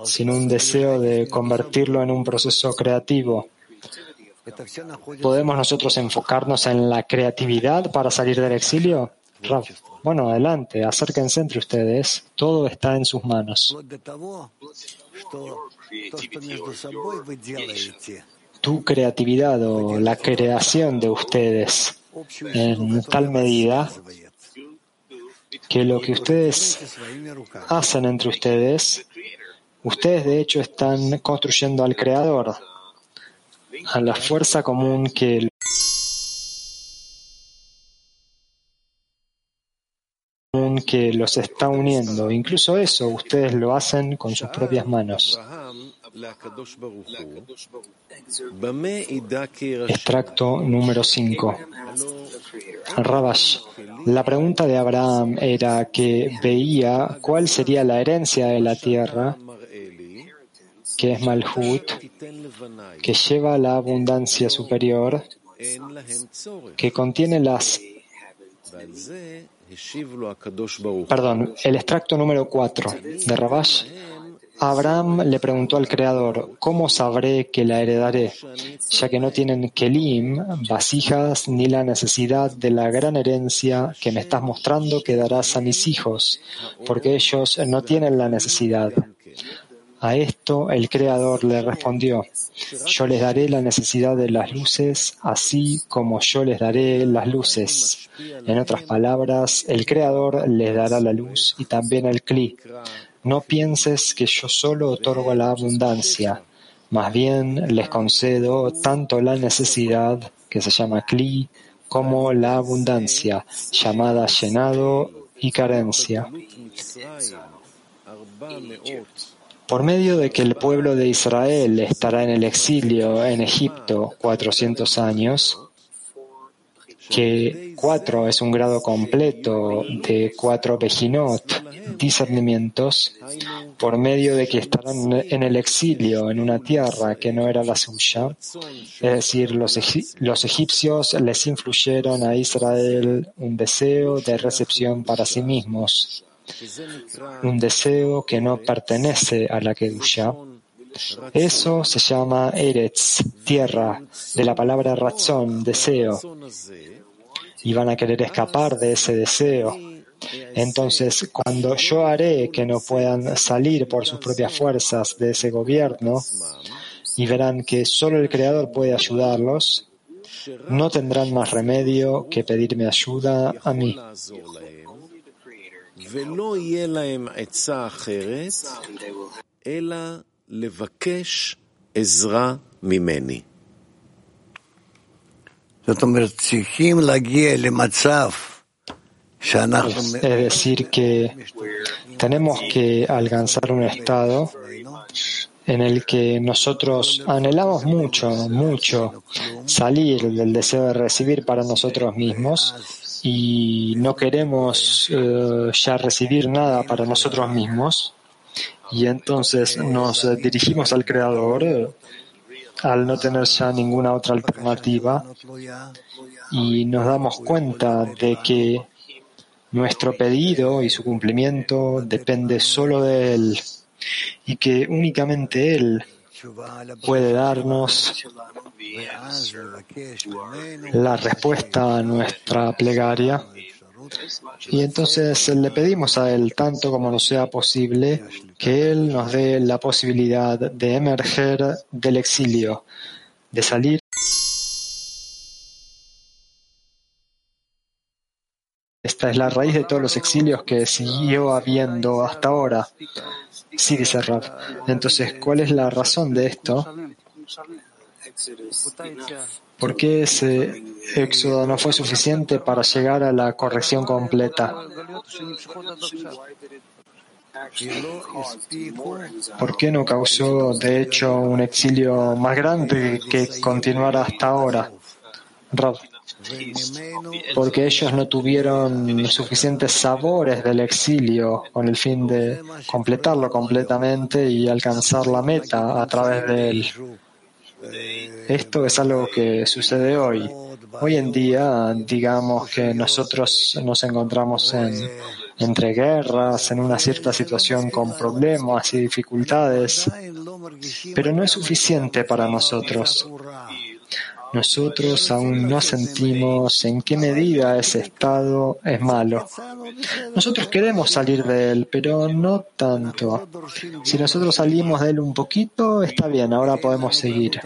sino un deseo de convertirlo en un proceso creativo. ¿Podemos nosotros enfocarnos en la creatividad para salir del exilio? Bueno, adelante, acérquense entre ustedes. Todo está en sus manos tu creatividad o la creación de ustedes en tal medida que lo que ustedes hacen entre ustedes, ustedes de hecho están construyendo al Creador, a la fuerza común que que los está uniendo. Incluso eso ustedes lo hacen con sus propias manos. Extracto número 5. Rabash. La pregunta de Abraham era que veía cuál sería la herencia de la tierra, que es Malhut, que lleva la abundancia superior, que contiene las Perdón, el extracto número 4 de Rabash Abraham le preguntó al Creador, ¿cómo sabré que la heredaré? Ya que no tienen kelim, vasijas, ni la necesidad de la gran herencia que me estás mostrando que darás a mis hijos, porque ellos no tienen la necesidad. A esto el Creador le respondió, yo les daré la necesidad de las luces, así como yo les daré las luces. En otras palabras, el Creador les dará la luz y también el cli no pienses que yo solo otorgo la abundancia, más bien les concedo tanto la necesidad, que se llama Kli, como la abundancia, llamada llenado y carencia. Por medio de que el pueblo de Israel estará en el exilio en Egipto 400 años, que cuatro es un grado completo de cuatro Bejinot, discernimientos, por medio de que estarán en el exilio en una tierra que no era la suya. Es decir, los egipcios les influyeron a Israel un deseo de recepción para sí mismos, un deseo que no pertenece a la Kedusha. Eso se llama Eretz, tierra, de la palabra razón, deseo y van a querer escapar de ese deseo. Entonces, cuando yo haré que no puedan salir por sus propias fuerzas de ese gobierno y verán que solo el Creador puede ayudarlos, no tendrán más remedio que pedirme ayuda a mí. Es decir, que tenemos que alcanzar un estado en el que nosotros anhelamos mucho, mucho salir del deseo de recibir para nosotros mismos y no queremos eh, ya recibir nada para nosotros mismos. Y entonces nos dirigimos al Creador al no tener ya ninguna otra alternativa. Y nos damos cuenta de que nuestro pedido y su cumplimiento depende solo de Él y que únicamente Él puede darnos la respuesta a nuestra plegaria y entonces le pedimos a Él, tanto como nos sea posible, que Él nos dé la posibilidad de emerger del exilio, de salir. Esta es la raíz de todos los exilios que siguió habiendo hasta ahora. Sí, dice Rab. Entonces, ¿cuál es la razón de esto? ¿Por qué ese éxodo no fue suficiente para llegar a la corrección completa? ¿Por qué no causó, de hecho, un exilio más grande que continuara hasta ahora? porque ellos no tuvieron suficientes sabores del exilio con el fin de completarlo completamente y alcanzar la meta a través de él. Esto es algo que sucede hoy. Hoy en día, digamos que nosotros nos encontramos en, entre guerras, en una cierta situación con problemas y dificultades, pero no es suficiente para nosotros. Nosotros aún no sentimos en qué medida ese estado es malo. Nosotros queremos salir de él, pero no tanto. Si nosotros salimos de él un poquito, está bien, ahora podemos seguir.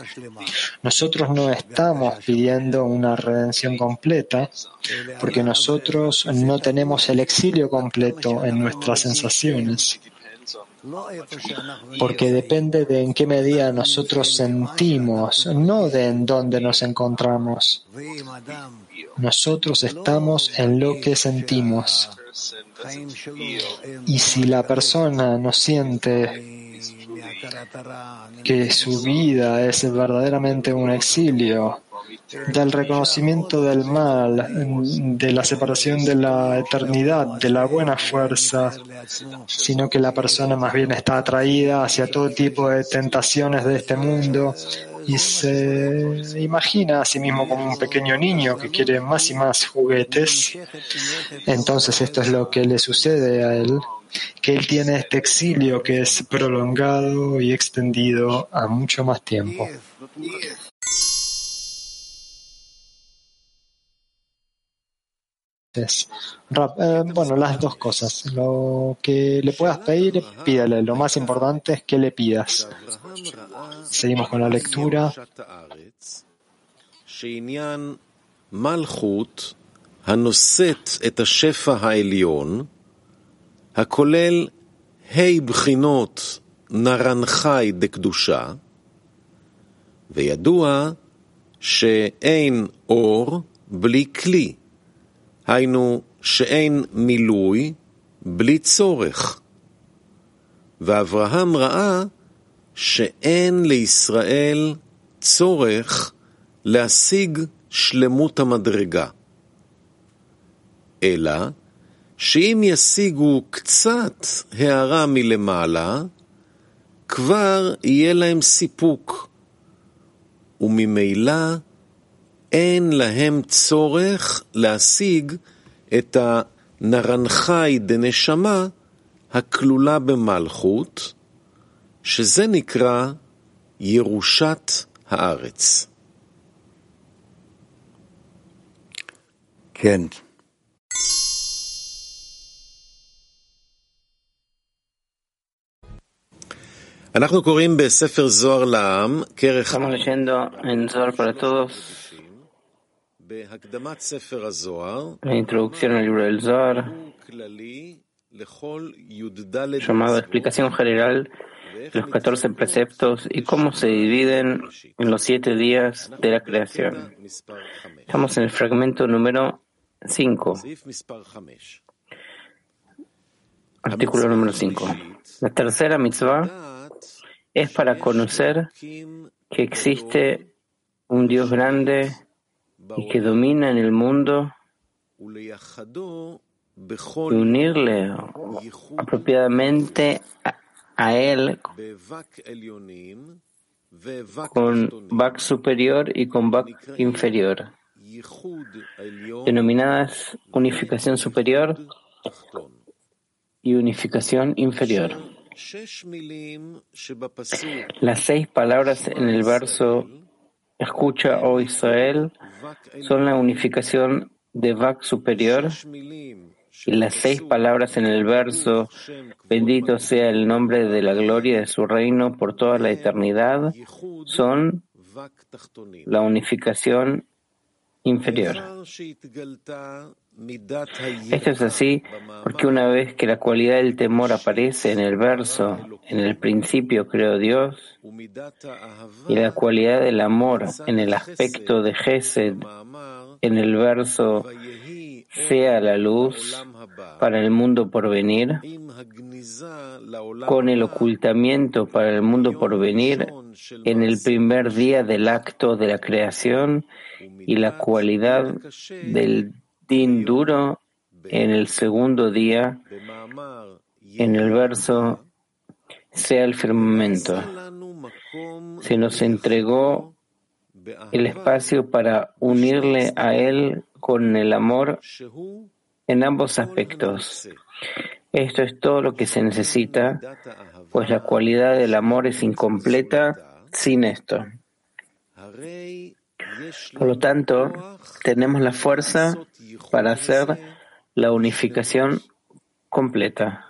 Nosotros no estamos pidiendo una redención completa, porque nosotros no tenemos el exilio completo en nuestras sensaciones porque depende de en qué medida nosotros sentimos, no de en dónde nos encontramos. Nosotros estamos en lo que sentimos. Y si la persona no siente que su vida es verdaderamente un exilio, del reconocimiento del mal, de la separación de la eternidad, de la buena fuerza, sino que la persona más bien está atraída hacia todo tipo de tentaciones de este mundo y se imagina a sí mismo como un pequeño niño que quiere más y más juguetes. Entonces esto es lo que le sucede a él, que él tiene este exilio que es prolongado y extendido a mucho más tiempo. Eh, bueno, las dos cosas. Lo que le puedas pedir, pídale. Lo más importante es que le pidas. Seguimos con la lectura. הנושאת את השפע העליון, הכולל ה' בחינות נרנחי דקדושה, וידוע שאין אור בלי כלי. היינו שאין מילוי בלי צורך. ואברהם ראה שאין לישראל צורך להשיג שלמות המדרגה, אלא שאם ישיגו קצת הערה מלמעלה, כבר יהיה להם סיפוק, וממילא אין להם צורך להשיג את הנרנחי דנשמה הכלולה במלכות, שזה נקרא ירושת הארץ. כן. אנחנו קוראים בספר זוהר לעם, כרך... la introducción al libro del Zohar, llamado Explicación General de los 14 preceptos y cómo se dividen en los siete días de la creación. Estamos en el fragmento número 5. Artículo número 5. La tercera mitzvah es para conocer que existe un Dios grande y que domina en el mundo y unirle apropiadamente a, él con Bak superior y con Bak inferior, denominadas unificación superior y unificación inferior. Las seis palabras en el verso Escucha, oh Israel, son la unificación de Vak superior y las seis palabras en el verso, bendito sea el nombre de la gloria de su reino por toda la eternidad, son la unificación inferior. Esto es así porque una vez que la cualidad del temor aparece en el verso, en el principio creó Dios, y la cualidad del amor en el aspecto de Gesed, en el verso sea la luz para el mundo por venir, con el ocultamiento para el mundo por venir en el primer día del acto de la creación y la cualidad del din duro en el segundo día, en el verso sea el firmamento. Se nos entregó el espacio para unirle a Él con el amor en ambos aspectos. Esto es todo lo que se necesita, pues la cualidad del amor es incompleta sin esto. Por lo tanto, tenemos la fuerza para hacer la unificación completa.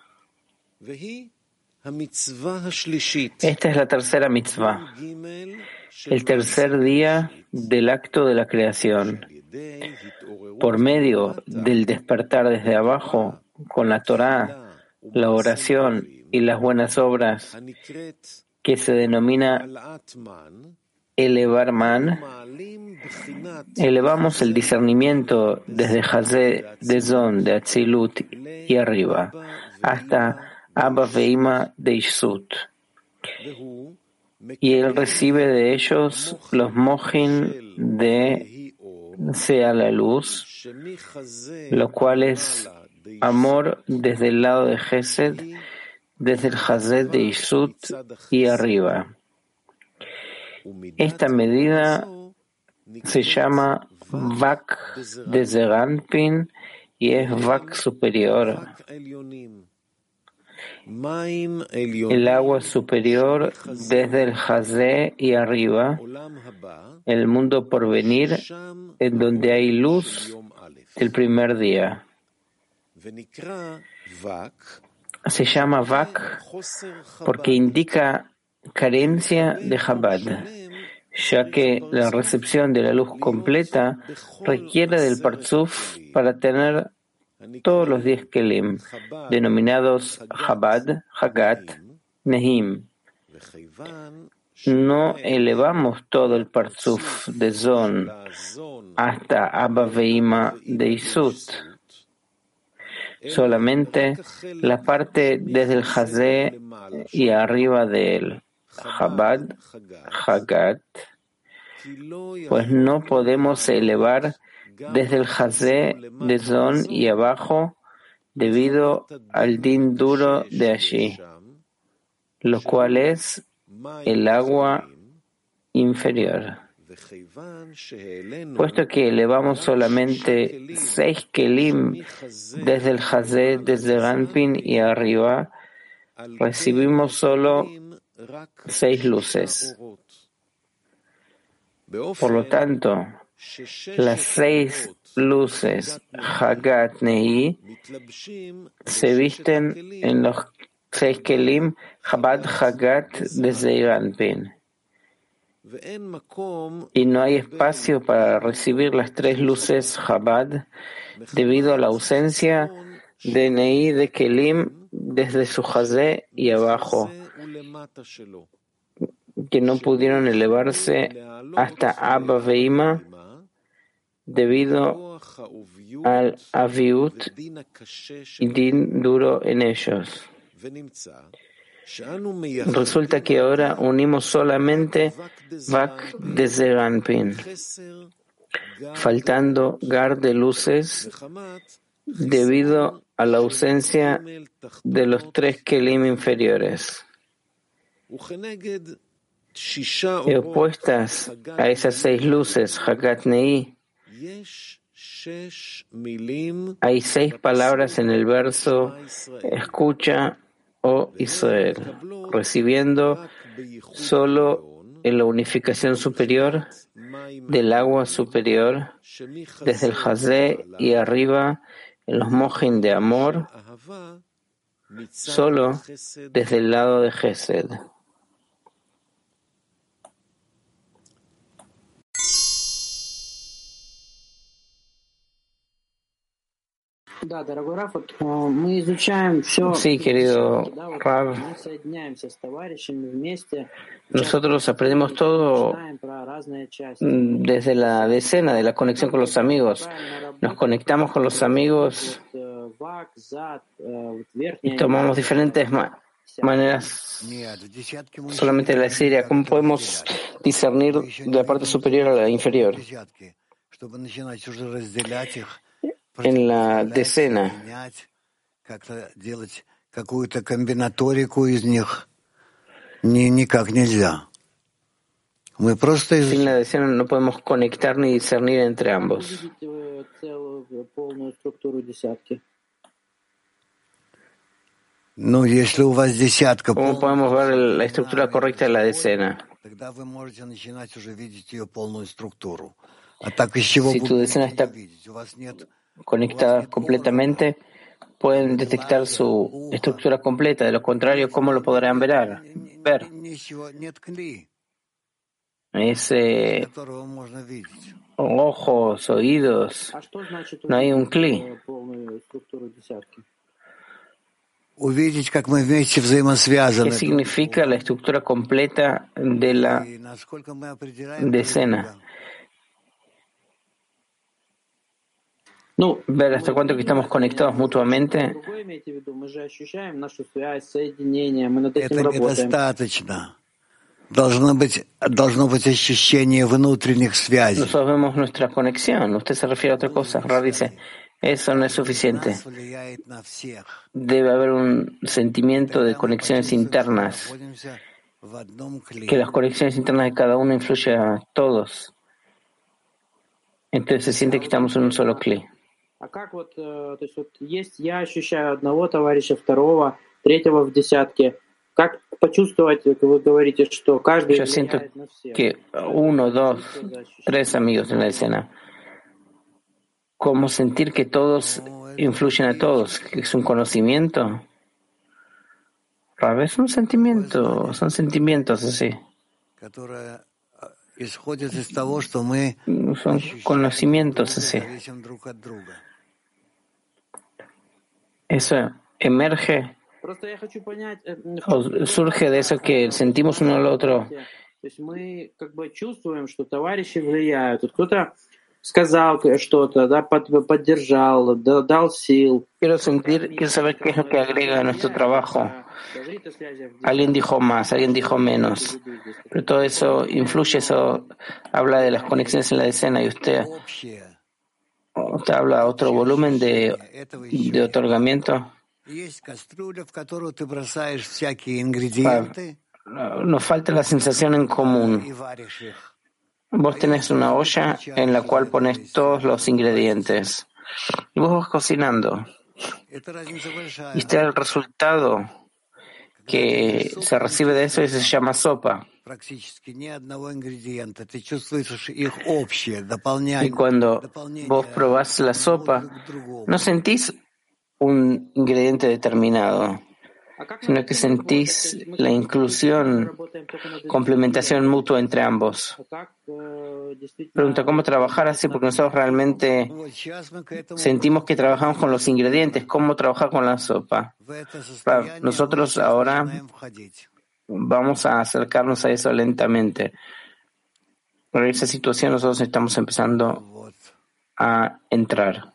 Esta es la tercera mitzvah, el tercer día del acto de la creación. Por medio del despertar desde abajo, con la Torah, la oración y las buenas obras, que se denomina elevar man, elevamos el discernimiento desde Hazé de Zon de Atzilut y arriba hasta Abba Veima de Ishsut. Y él recibe de ellos los mojin de Sea la luz, lo cual es amor desde el lado de Gesed, desde el Hazed de Ishut y arriba. Esta medida se llama Vak de Zeranpin y es Vak superior. El agua superior desde el Hazé y arriba, el mundo por venir, en donde hay luz del primer día. Se llama Vak porque indica carencia de Chabad, ya que la recepción de la luz completa requiere del Parzuf para tener todos los diez Kelim, denominados Chabad, Hagat, Nehim. No elevamos todo el Parzuf de Zon hasta Abba Veima de Isut. Solamente la parte desde el Hazé y arriba del Chabad, Hagat, pues no podemos elevar desde el Hazé de Zon y abajo debido al din duro de allí, lo cual es el agua inferior. Puesto que elevamos solamente seis kelim desde el Hazé, desde Ganpin y arriba, recibimos solo seis luces. Por lo tanto, las seis luces Hagat Nehi se visten en los seis Kelim Chabad Hagat de Zeiranpin. Y no hay espacio para recibir las tres luces Chabad debido a la ausencia de Nehi de Kelim desde su Hazé y abajo, que no pudieron elevarse hasta Abba Veima debido al aviut y din duro en ellos. Resulta que ahora unimos solamente Vak de Zeranpin, faltando Gar de luces debido a la ausencia de los tres Kelim inferiores. Y opuestas a esas seis luces, Hagat Nei, hay seis palabras en el verso escucha, oh Israel, recibiendo solo en la unificación superior del agua superior, desde el Hazé y arriba en los mojin de amor, solo desde el lado de Gesed. Sí, querido Rav. Nosotros aprendemos todo desde la decena de la conexión con los amigos. Nos conectamos con los amigos y tomamos diferentes maneras solamente de la serie. ¿Cómo podemos discernir de la parte superior a la inferior? en la decena. какую-то комбинаторику из них ни, никак нельзя. Мы просто из... Sin no podemos conectar ni discernir entre ambos. Ну, если у вас десятка... ¿Cómo podemos ver la estructura correcta de la decena? Тогда вы можете начинать уже видеть ее полную структуру. А так из чего si вы decena está... видеть? У вас нет... conectada completamente, pueden detectar su estructura completa. De lo contrario, ¿cómo lo podrán ver? ver? Es ojos, oídos. No hay un cli. ¿Qué significa la estructura completa de la decena? Ver hasta cuánto que estamos conectados mutuamente. Nosotros vemos nuestra conexión. Usted se refiere a otra cosa. Ra dice, eso no es suficiente. Debe haber un sentimiento de conexiones internas, que las conexiones internas de cada uno influyen a todos. Entonces se siente que estamos en un solo clic. Yo siento que uno, dos, tres amigos en la escena cómo sentir que todos influyen a todos, que es un conocimiento. A veces un sentimiento, son sentimientos así. Son conocimientos así. Eso emerge o surge de eso que sentimos uno al otro сказал что-то, да, поддержал, дал сил. Quiero sentir, quiero saber qué es lo que agrega a nuestro trabajo. Alguien dijo más, alguien dijo menos. Pero todo eso influye, eso habla de las conexiones en la escena y usted, usted habla otro volumen de, de otorgamiento. Nos falta la sensación en común. Vos tenés una olla en la cual pones todos los ingredientes y vos vas cocinando. Y este el resultado que se recibe de eso y se llama sopa. Y cuando vos probás la sopa, no sentís un ingrediente determinado sino que sentís la inclusión, complementación mutua entre ambos. Pregunta, ¿cómo trabajar así? Porque nosotros realmente sentimos que trabajamos con los ingredientes, ¿cómo trabajar con la sopa? Nosotros ahora vamos a acercarnos a eso lentamente. Por esa situación nosotros estamos empezando a entrar.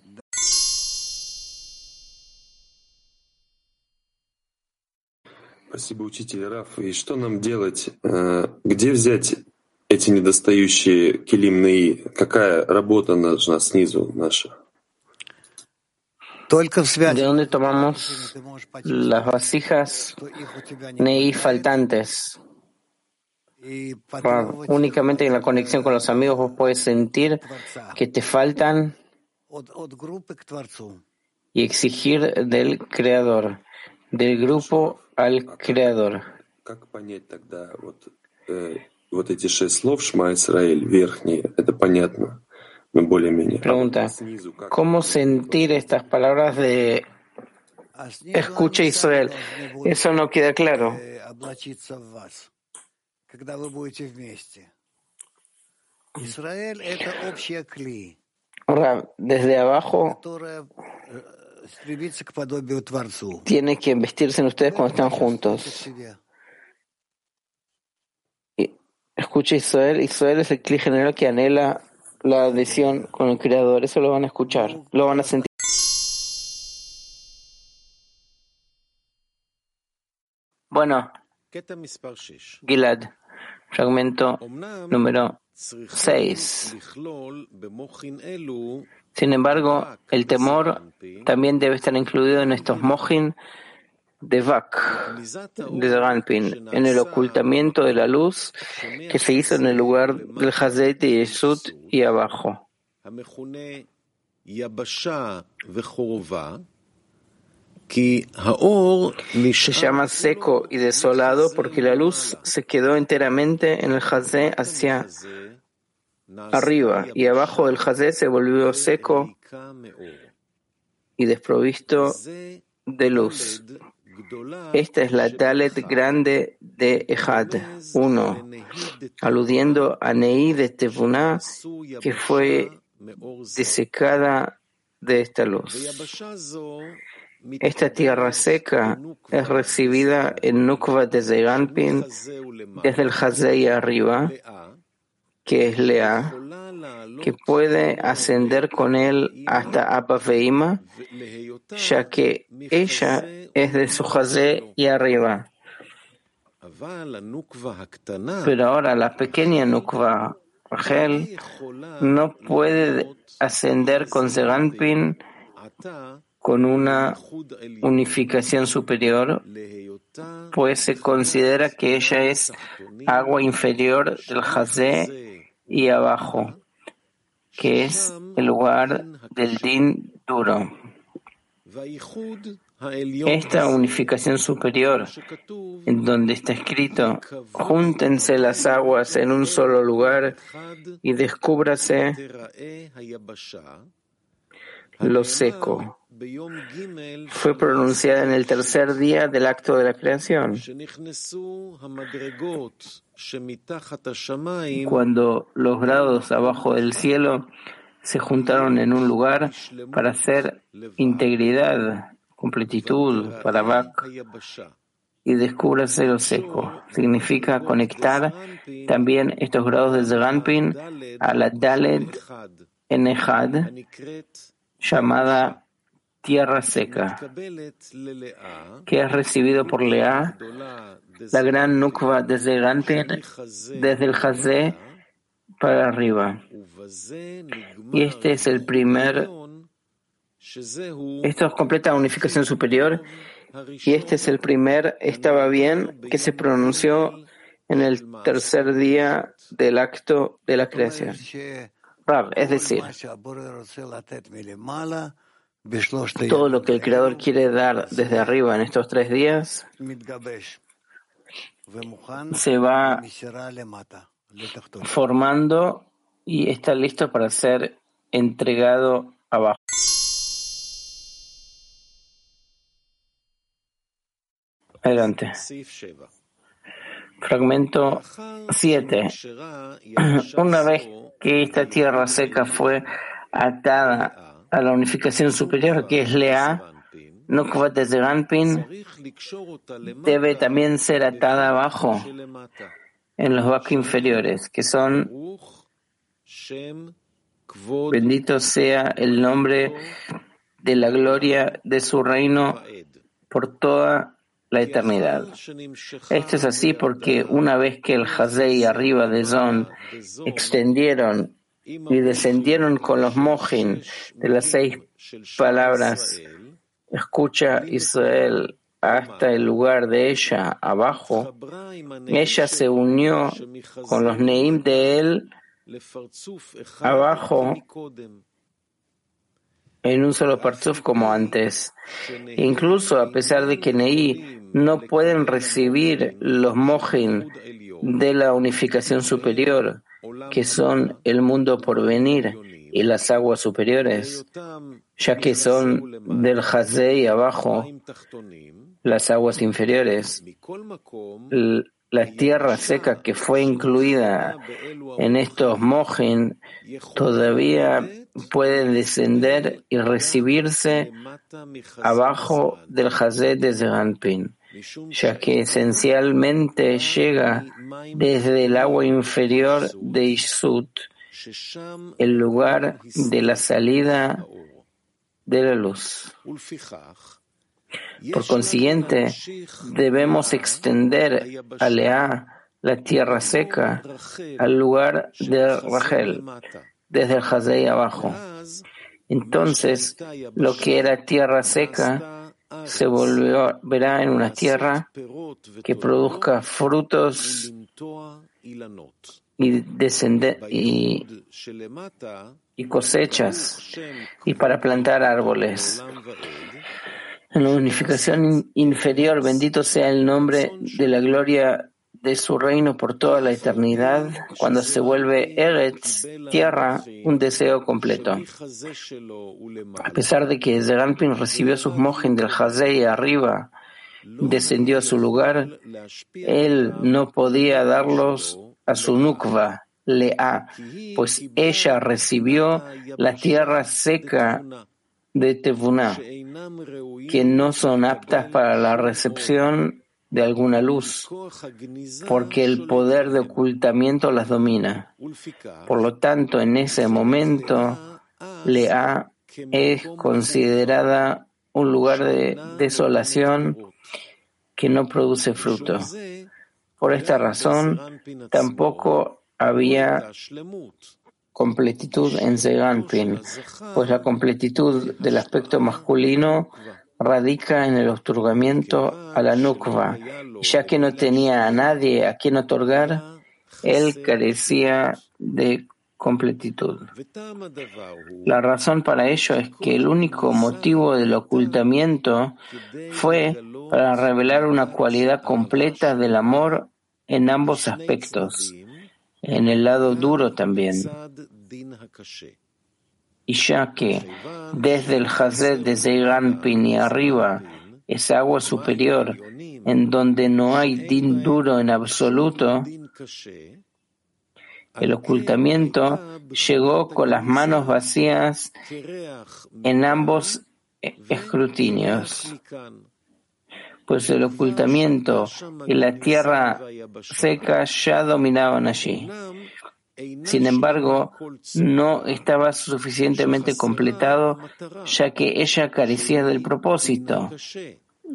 Спасибо, учитель Раф. И что нам делать? Где взять эти недостающие килимные? Какая работа нужна снизу наша? Только в связи. ¿De dónde tomamos las vasijas nei faltantes? Únicamente en la conexión con los amigos vos puedes sentir que te faltan y exigir del Creador, del grupo al Creador. Как понять тогда вот, э, вот эти шесть слов Шма Исраэль, верхние, это понятно, мы более-менее. Pregunta, ¿cómo sentir estas palabras de escucha Israel? Eso no queda claro. Когда вы будете вместе. Израиль — это общее кли. Ahora, desde abajo, tiene que vestirse en ustedes cuando están juntos. Y escucha Israel. Israel es el clic general que anhela la adhesión con el Creador. Eso lo van a escuchar, lo van a sentir. Bueno, Gilad, fragmento número 6. Sin embargo, el temor también debe estar incluido en estos mojin de Vak, de Zaganpin, en el ocultamiento de la luz que se hizo en el lugar del Hazet de Yesud y abajo. Se llama seco y desolado porque la luz se quedó enteramente en el Hazé hacia arriba y abajo del Hazé se volvió seco y desprovisto de luz. Esta es la Dalet grande de Ejad, uno, aludiendo a Nei de Tevuná, que fue desecada de esta luz. Esta tierra seca es recibida en Nukva desde Ganpin, desde el Hazei arriba, que es Lea, que puede ascender con él hasta Abba ya que ella es de su Hazé y arriba. Pero ahora la pequeña Nukva, Rachel, no puede ascender con Zeganpin con una unificación superior, pues se considera que ella es agua inferior del Hazé y abajo, que es el lugar del Din duro. Esta unificación superior, en donde está escrito, júntense las aguas en un solo lugar y descúbrase lo seco. Fue pronunciada en el tercer día del acto de la creación, cuando los grados abajo del cielo se juntaron en un lugar para hacer integridad, completitud, para Bak, y descúbrase lo seco. Significa conectar también estos grados de Zeranpin a la Dalet Enejad, llamada tierra seca, que es recibido por Lea, la gran Nukva desde Gantin, desde el Hazé para arriba. Y este es el primer, esto es completa unificación superior, y este es el primer, estaba bien, que se pronunció en el tercer día del acto de la creación. es decir, todo lo que el Creador quiere dar desde arriba en estos tres días se va formando y está listo para ser entregado abajo. Adelante. Fragmento 7. Una vez que esta tierra seca fue atada a la unificación superior, que es Lea, Nukvat desde Ganpin, debe también ser atada abajo, en los bajos inferiores, que son Bendito sea el nombre de la gloria de su reino por toda la eternidad. Esto es así porque una vez que el Hazei arriba de Zon extendieron y descendieron con los mojin de las seis palabras, escucha Israel hasta el lugar de ella abajo, ella se unió con los Neim de él abajo en un solo parzuf como antes. Incluso a pesar de que Neí no pueden recibir los mojin de la unificación superior, que son el mundo por venir y las aguas superiores, ya que son del Hazei abajo, las aguas inferiores, la tierra seca que fue incluida en estos mojin todavía puede descender y recibirse abajo del Hazet de Zeranpin, ya que esencialmente llega desde el agua inferior de Isut, el lugar de la salida de la luz. Por consiguiente, debemos extender a la tierra seca al lugar de Rachel, desde el Hazei abajo. Entonces, lo que era tierra seca se volvió, verá en una tierra que produzca frutos y, y, y cosechas y para plantar árboles. En la unificación inferior, bendito sea el nombre de la gloria de su reino por toda la eternidad, cuando se vuelve Eretz, tierra, un deseo completo. A pesar de que Zeranpin recibió sus mojen del Hazei arriba, descendió a su lugar, él no podía darlos a su Nukva, Lea, pues ella recibió la tierra seca de Tevuna, que no son aptas para la recepción de alguna luz, porque el poder de ocultamiento las domina. Por lo tanto, en ese momento, Lea es considerada un lugar de desolación que no produce fruto. Por esta razón, tampoco había completitud en Zeganpin, pues la completitud del aspecto masculino radica en el otorgamiento a la Nukva. Ya que no tenía a nadie a quien otorgar, él carecía de completitud. La razón para ello es que el único motivo del ocultamiento fue para revelar una cualidad completa del amor en ambos aspectos, en el lado duro también. Y ya que desde el Hazet de Zeiranpin y arriba es agua superior, en donde no hay din duro en absoluto, el ocultamiento llegó con las manos vacías en ambos escrutinios, pues el ocultamiento y la tierra seca ya dominaban allí. Sin embargo, no estaba suficientemente completado, ya que ella carecía del propósito,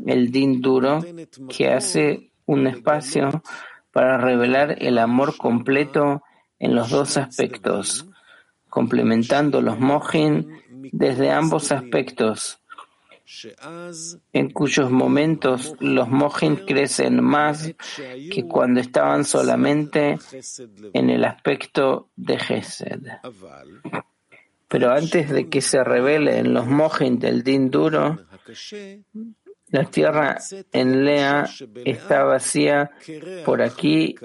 el din duro, que hace un espacio para revelar el amor completo en los dos aspectos, complementando los mojin desde ambos aspectos, en cuyos momentos los mojin crecen más que cuando estaban solamente en el aspecto de Gesed. Pero antes de que se revelen los mojin del din duro, la tierra en Lea está vacía por aquí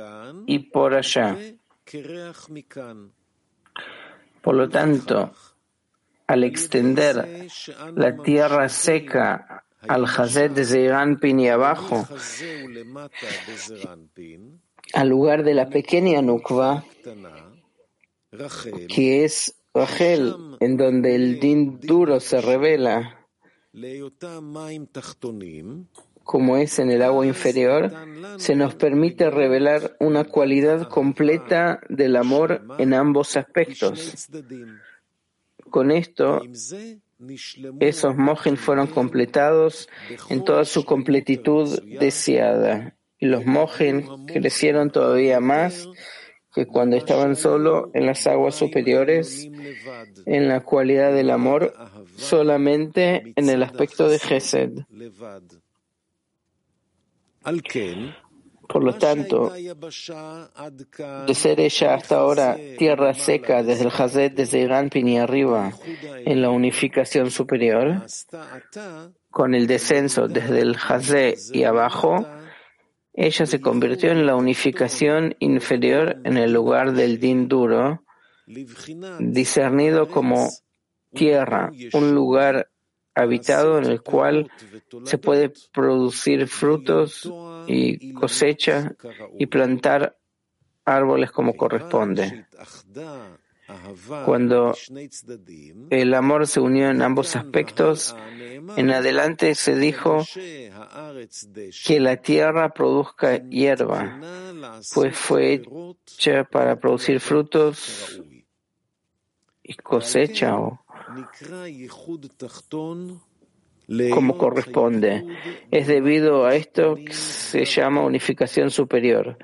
y por allá. Por lo tanto, al extender la tierra seca al Hazet de Zeiranpin y abajo, al lugar de la pequeña Nukva, que es Rachel, en donde el din duro se revela, como es en el agua inferior, se nos permite revelar una cualidad completa del amor en ambos aspectos. Con esto, esos mojen fueron completados en toda su completitud deseada. Y los mojen crecieron todavía más que cuando estaban solo en las aguas superiores, en la cualidad del amor, solamente en el aspecto de Gesed. Por lo tanto, de ser ella hasta ahora tierra seca desde el Hazet, desde Irán y arriba, en la unificación superior, con el descenso desde el Hazet y abajo, ella se convirtió en la unificación inferior en el lugar del din duro, discernido como tierra, un lugar habitado en el cual se puede producir frutos y cosecha y plantar árboles como corresponde. Cuando el amor se unió en ambos aspectos, en adelante se dijo que la tierra produzca hierba, pues fue hecha para producir frutos y cosecha como corresponde. Es debido a esto que se llama unificación superior,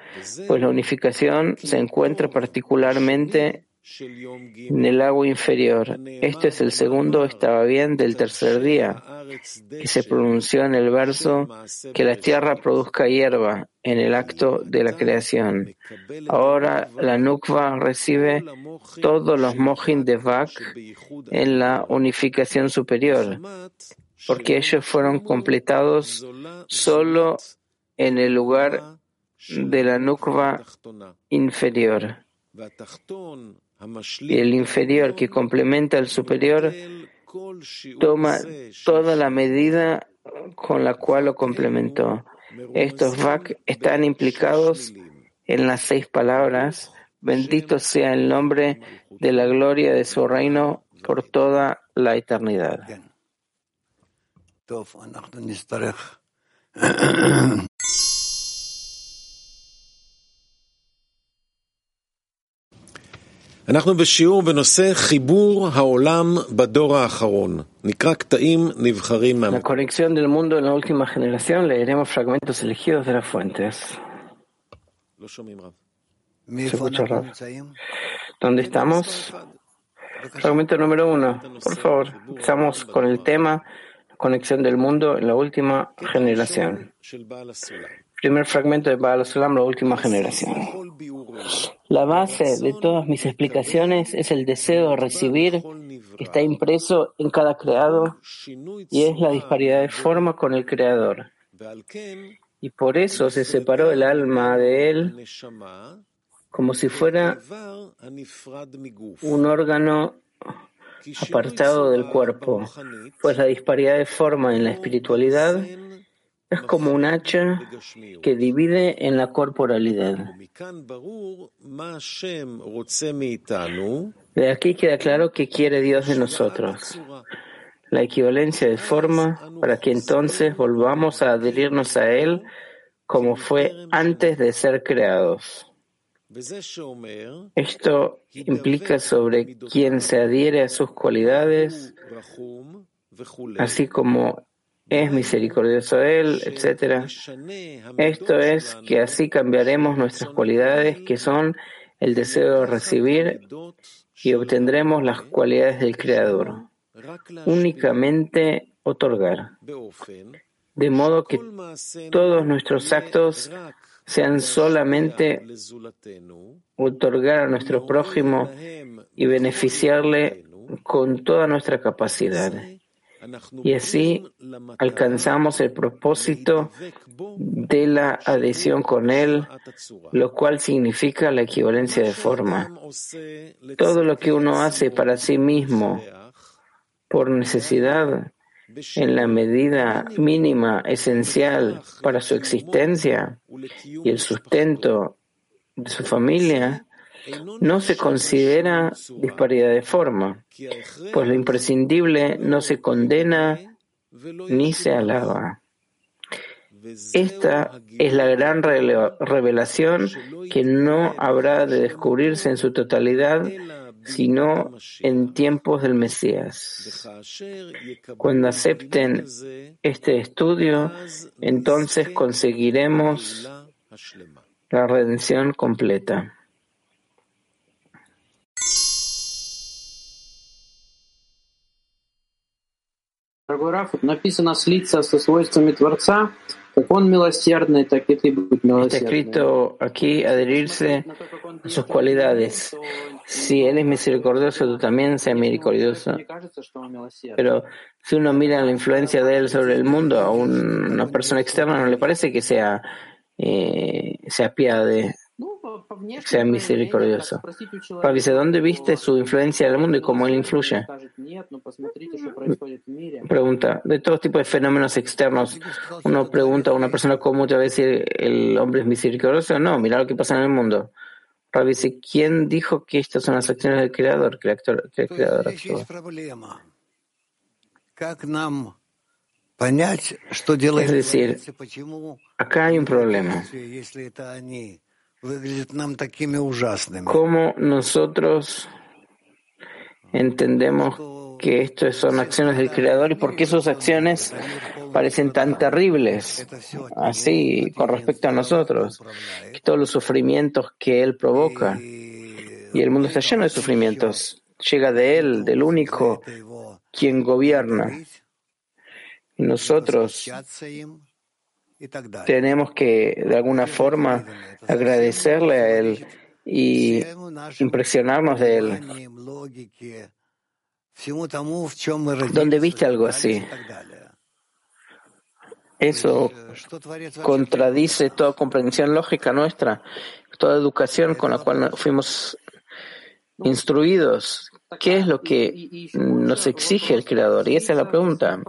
pues la unificación se encuentra particularmente en el agua inferior. Este es el segundo, estaba bien, del tercer día, que se pronunció en el verso que la tierra produzca hierba en el acto de la creación. Ahora la Nukva recibe todos los mojin de Vak en la unificación superior, porque ellos fueron completados solo en el lugar de la Nukva inferior. Y el inferior que complementa al superior toma toda la medida con la cual lo complementó. Estos vak están implicados en las seis palabras. Bendito sea el nombre de la gloria de su reino por toda la eternidad. אנחנו בשיעור בנושא חיבור העולם בדור האחרון. נקרא קטעים נבחרים La conexión del mundo en la última generación leeremos fragmentos elegidos de las fuentes. לא שומעים רב. Se escucha Rav. ¿Dónde estamos? Fragmento número uno. Por favor, empezamos con el tema conexión del mundo en la última generación. של בעל הסולם. Primer fragmento de Baal Sulam, la última generación. La base de todas mis explicaciones es el deseo de recibir que está impreso en cada creado y es la disparidad de forma con el creador. Y por eso se separó el alma de él como si fuera un órgano apartado del cuerpo, pues la disparidad de forma en la espiritualidad es como un hacha que divide en la corporalidad. De aquí queda claro que quiere Dios de nosotros. La equivalencia de forma para que entonces volvamos a adherirnos a Él como fue antes de ser creados. Esto implica sobre quien se adhiere a sus cualidades, así como es misericordioso Él, etc. Esto es que así cambiaremos nuestras cualidades, que son el deseo de recibir, y obtendremos las cualidades del Creador. Únicamente otorgar. De modo que todos nuestros actos sean solamente otorgar a nuestro prójimo y beneficiarle con toda nuestra capacidad. Y así alcanzamos el propósito de la adhesión con Él, lo cual significa la equivalencia de forma. Todo lo que uno hace para sí mismo por necesidad, en la medida mínima esencial para su existencia y el sustento de su familia, no se considera disparidad de forma, pues lo imprescindible no se condena ni se alaba. Esta es la gran revelación que no habrá de descubrirse en su totalidad sino en tiempos del Mesías. Cuando acepten este estudio, entonces conseguiremos la redención completa. написано слиться со свойствами Творца, как он милосердный, так и ты будь Está милосердный. escrito aquí adherirse a sus cualidades. Si Él es misericordioso, tú también seas misericordioso. Мне кажется, что он милосердный. Pero si uno mira la influencia de Él sobre el mundo, a un- una persona externa no le parece que sea, eh, se apiade, sea misericordioso. Papi dice, ¿dónde viste su influencia en el mundo y cómo él influye? Pregunta, de todos tipos de fenómenos externos, uno pregunta a una persona cómo te va a decir el hombre es misericordioso. No, mira lo que pasa en el mundo. Rabbi dice, ¿quién dijo que estas son las acciones del creador? Que el creador actúa. Es decir, acá hay un problema. ¿Cómo nosotros entendemos que esto son acciones del Creador y por qué sus acciones parecen tan terribles, así con respecto a nosotros, que todos los sufrimientos que Él provoca, y el mundo está lleno de sufrimientos, llega de Él, del único quien gobierna. Y nosotros tenemos que, de alguna forma, agradecerle a Él y impresionarnos de Él. ¿Dónde viste algo así? Eso contradice toda comprensión lógica nuestra, toda educación con la cual fuimos instruidos. ¿Qué es lo que nos exige el Creador? Y esa es la pregunta.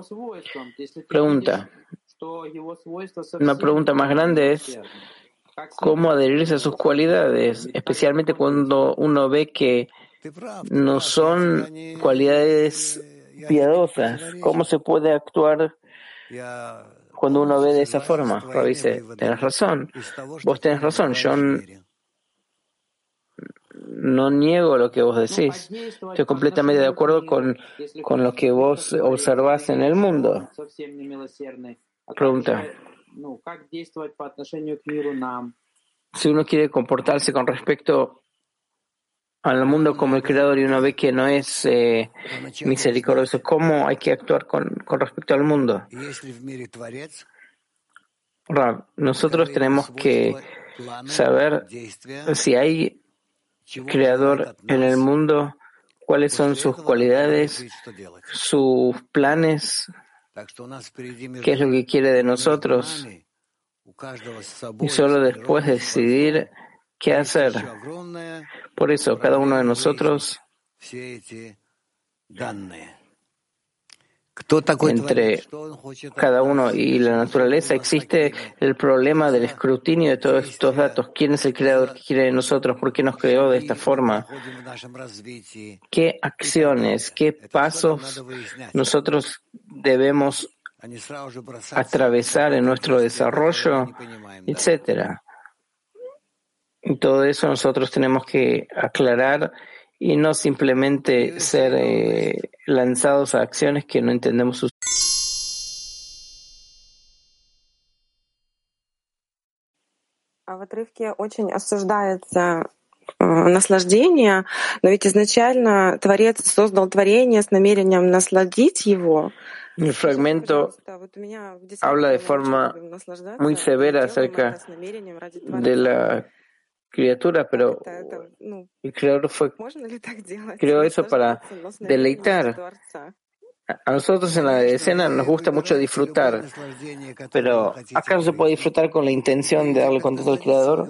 Pregunta. Una pregunta más grande es cómo adherirse a sus cualidades, especialmente cuando uno ve que no son cualidades piadosas. ¿Cómo se puede actuar cuando uno ve de esa forma? Rabbi dice, tenés razón, vos tenés razón, yo no niego lo que vos decís. Estoy completamente de acuerdo con, con lo que vos observás en el mundo. Pregunta. Si uno quiere comportarse con respecto al mundo como el creador y uno ve que no es eh, misericordioso, ¿cómo hay que actuar con, con respecto al mundo? nosotros tenemos que saber si hay creador en el mundo, cuáles son sus cualidades, sus planes, qué es lo que quiere de nosotros y solo después decidir qué hacer. Por eso, cada uno de nosotros entre cada uno y la naturaleza existe el problema del escrutinio de todos estos datos. ¿Quién es el creador que quiere de nosotros? ¿Por qué nos creó de esta forma? ¿Qué acciones, qué pasos nosotros debemos atravesar en nuestro desarrollo, etcétera? Y todo eso nosotros tenemos que aclarar y no simplemente ser eh, lanzados a acciones que no entendemos sus В отрывке очень осуждается наслаждение, но ведь изначально Творец создал творение с намерением насладить его. El fragmento habla de forma muy severa acerca de la criatura, pero el creador fue, creó eso para deleitar. A nosotros en la escena nos gusta mucho disfrutar, pero ¿acaso se puede disfrutar con la intención de darle contento al creador?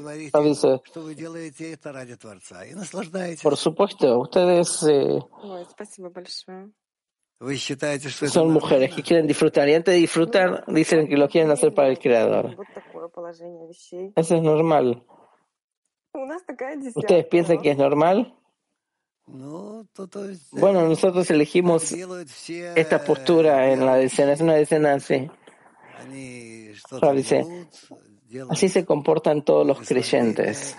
Por supuesto, ustedes eh, son mujeres que quieren disfrutar y antes de disfrutar dicen que lo quieren hacer para el creador. Eso es normal. ¿Ustedes piensan que es normal? Bueno, nosotros elegimos esta postura en la escena, es una escena así. Dice, así se comportan todos los creyentes.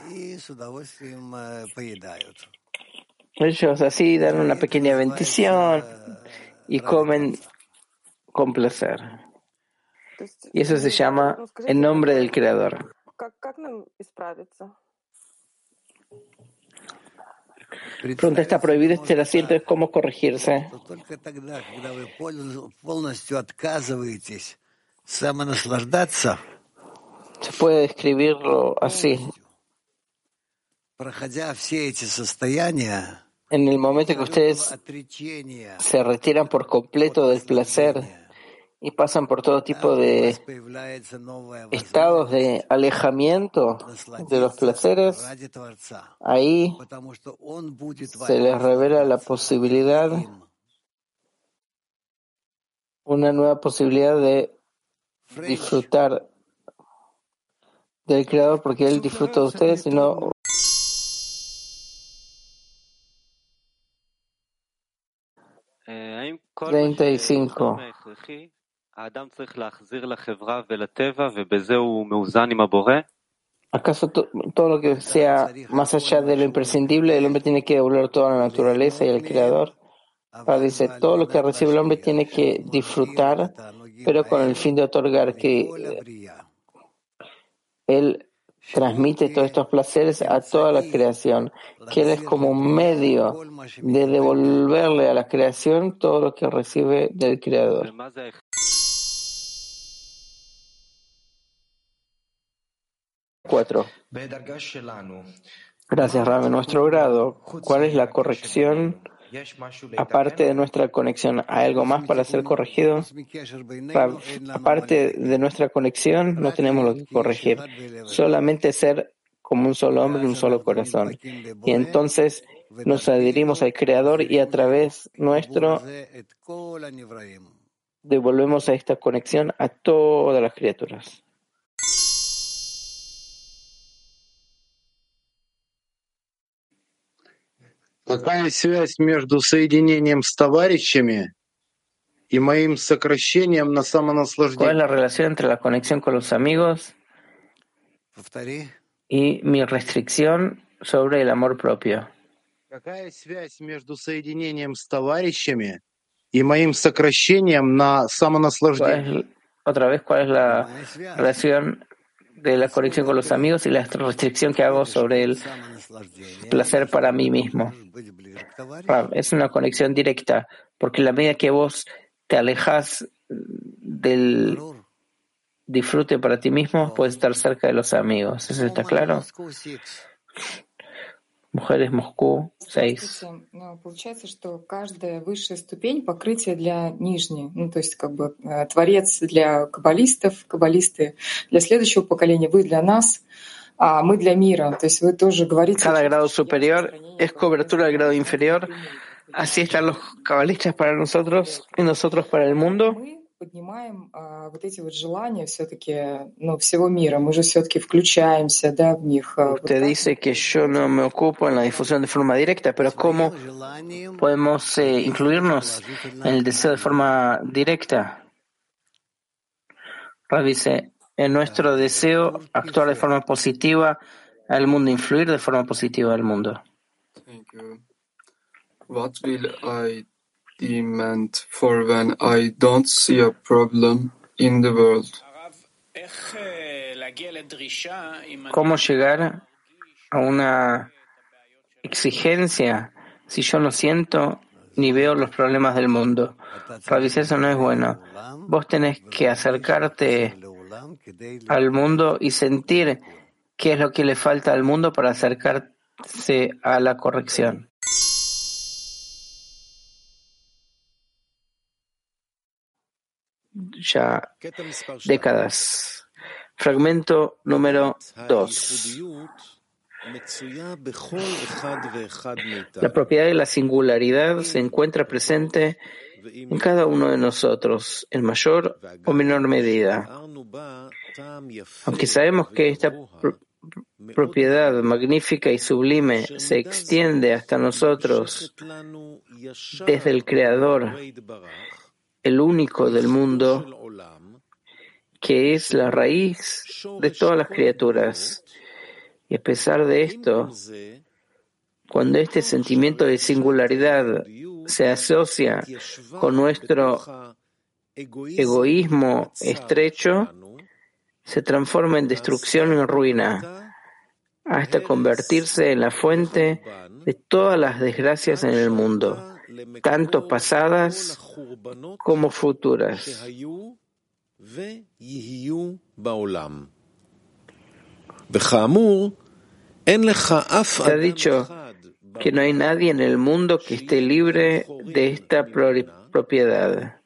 Ellos así dan una pequeña bendición y comen con placer. Y eso se llama en nombre del Creador. Pregunta, ¿está prohibido este asiento? ¿Es cómo corregirse? Se puede describirlo así. En el momento que ustedes se retiran por completo del placer, y pasan por todo tipo de estados de alejamiento de los placeres, ahí se les revela la posibilidad, una nueva posibilidad de disfrutar del Creador porque Él disfruta de ustedes y no Treinta y cinco. ¿Acaso todo lo que sea más allá de lo imprescindible, el hombre tiene que devolver toda la naturaleza y el Creador? Ahora dice, todo lo que recibe el hombre tiene que disfrutar, pero con el fin de otorgar que eh, él transmite todos estos placeres a toda la creación, que él es como un medio de devolverle a la creación todo lo que recibe del Creador. Cuatro. Gracias, Rame. Nuestro grado, ¿cuál es la corrección? Aparte de nuestra conexión, ¿hay algo más para ser corregido? Aparte de nuestra conexión, no tenemos lo que corregir. Solamente ser como un solo hombre y un solo corazón. Y entonces nos adherimos al Creador y a través nuestro devolvemos a esta conexión a todas las criaturas. Какая связь между соединением с товарищами y моим сокращением на самонаслаждение? ¿Cuál es la relación entre la conexión con los amigos y mi restricción sobre el amor propio? Какая связь между соединением с товарищами и моим сокращением на самонаслаждение? Otra vez, ¿cuál es la relación de la conexión con los amigos y la restricción que hago sobre el placer para mí mismo. Es una conexión directa, porque la medida que vos te alejas del disfrute para ti mismo, puedes estar cerca de los amigos. ¿Eso está claro? Mujeres Moscú 6. Получается, что каждая высшая ступень покрытия для нижней. Ну, то есть, как бы, творец для каббалистов, каббалисты для следующего поколения, вы для нас, а мы для мира. То есть, вы тоже говорите... Cada grado superior es cobertura del grado inferior. Así están los cabalistas para nosotros y nosotros para el mundo. поднимаем а, вот эти вот желания все-таки ну, всего мира. Мы же все-таки включаемся да, в них. Usted dice que yo no me ocupo en la difusión de forma directa, pero ¿cómo podemos eh, incluirnos en el deseo de forma directa? Rav dice, en nuestro deseo actuar de forma positiva al mundo, influir de forma positiva al mundo. Thank you. What will I demand for when I don't see a problem in the world. ¿Cómo llegar a una exigencia si yo no siento ni veo los problemas del mundo? Realizar eso no es bueno. Vos tenés que acercarte al mundo y sentir qué es lo que le falta al mundo para acercarse a la corrección. Ya décadas. Fragmento número 2. La propiedad de la singularidad se encuentra presente en cada uno de nosotros, en mayor o menor medida. Aunque sabemos que esta propiedad magnífica y sublime se extiende hasta nosotros desde el Creador, el único del mundo, que es la raíz de todas las criaturas. Y a pesar de esto, cuando este sentimiento de singularidad se asocia con nuestro egoísmo estrecho, se transforma en destrucción y en ruina, hasta convertirse en la fuente de todas las desgracias en el mundo tanto pasadas como futuras. Se ha dicho que no hay nadie en el mundo que esté libre de esta propiedad.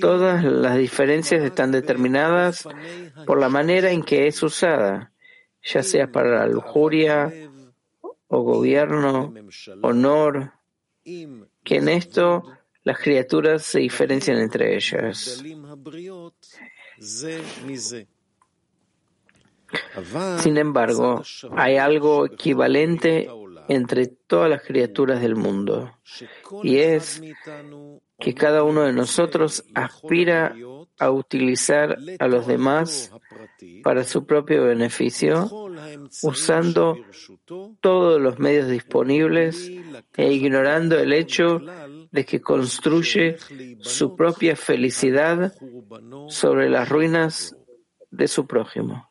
Todas las diferencias están determinadas por la manera en que es usada, ya sea para la lujuria o gobierno, honor, que en esto las criaturas se diferencian entre ellas. Sin embargo, hay algo equivalente entre todas las criaturas del mundo, y es que cada uno de nosotros aspira a utilizar a los demás para su propio beneficio, usando todos los medios disponibles e ignorando el hecho de que construye su propia felicidad sobre las ruinas de su prójimo.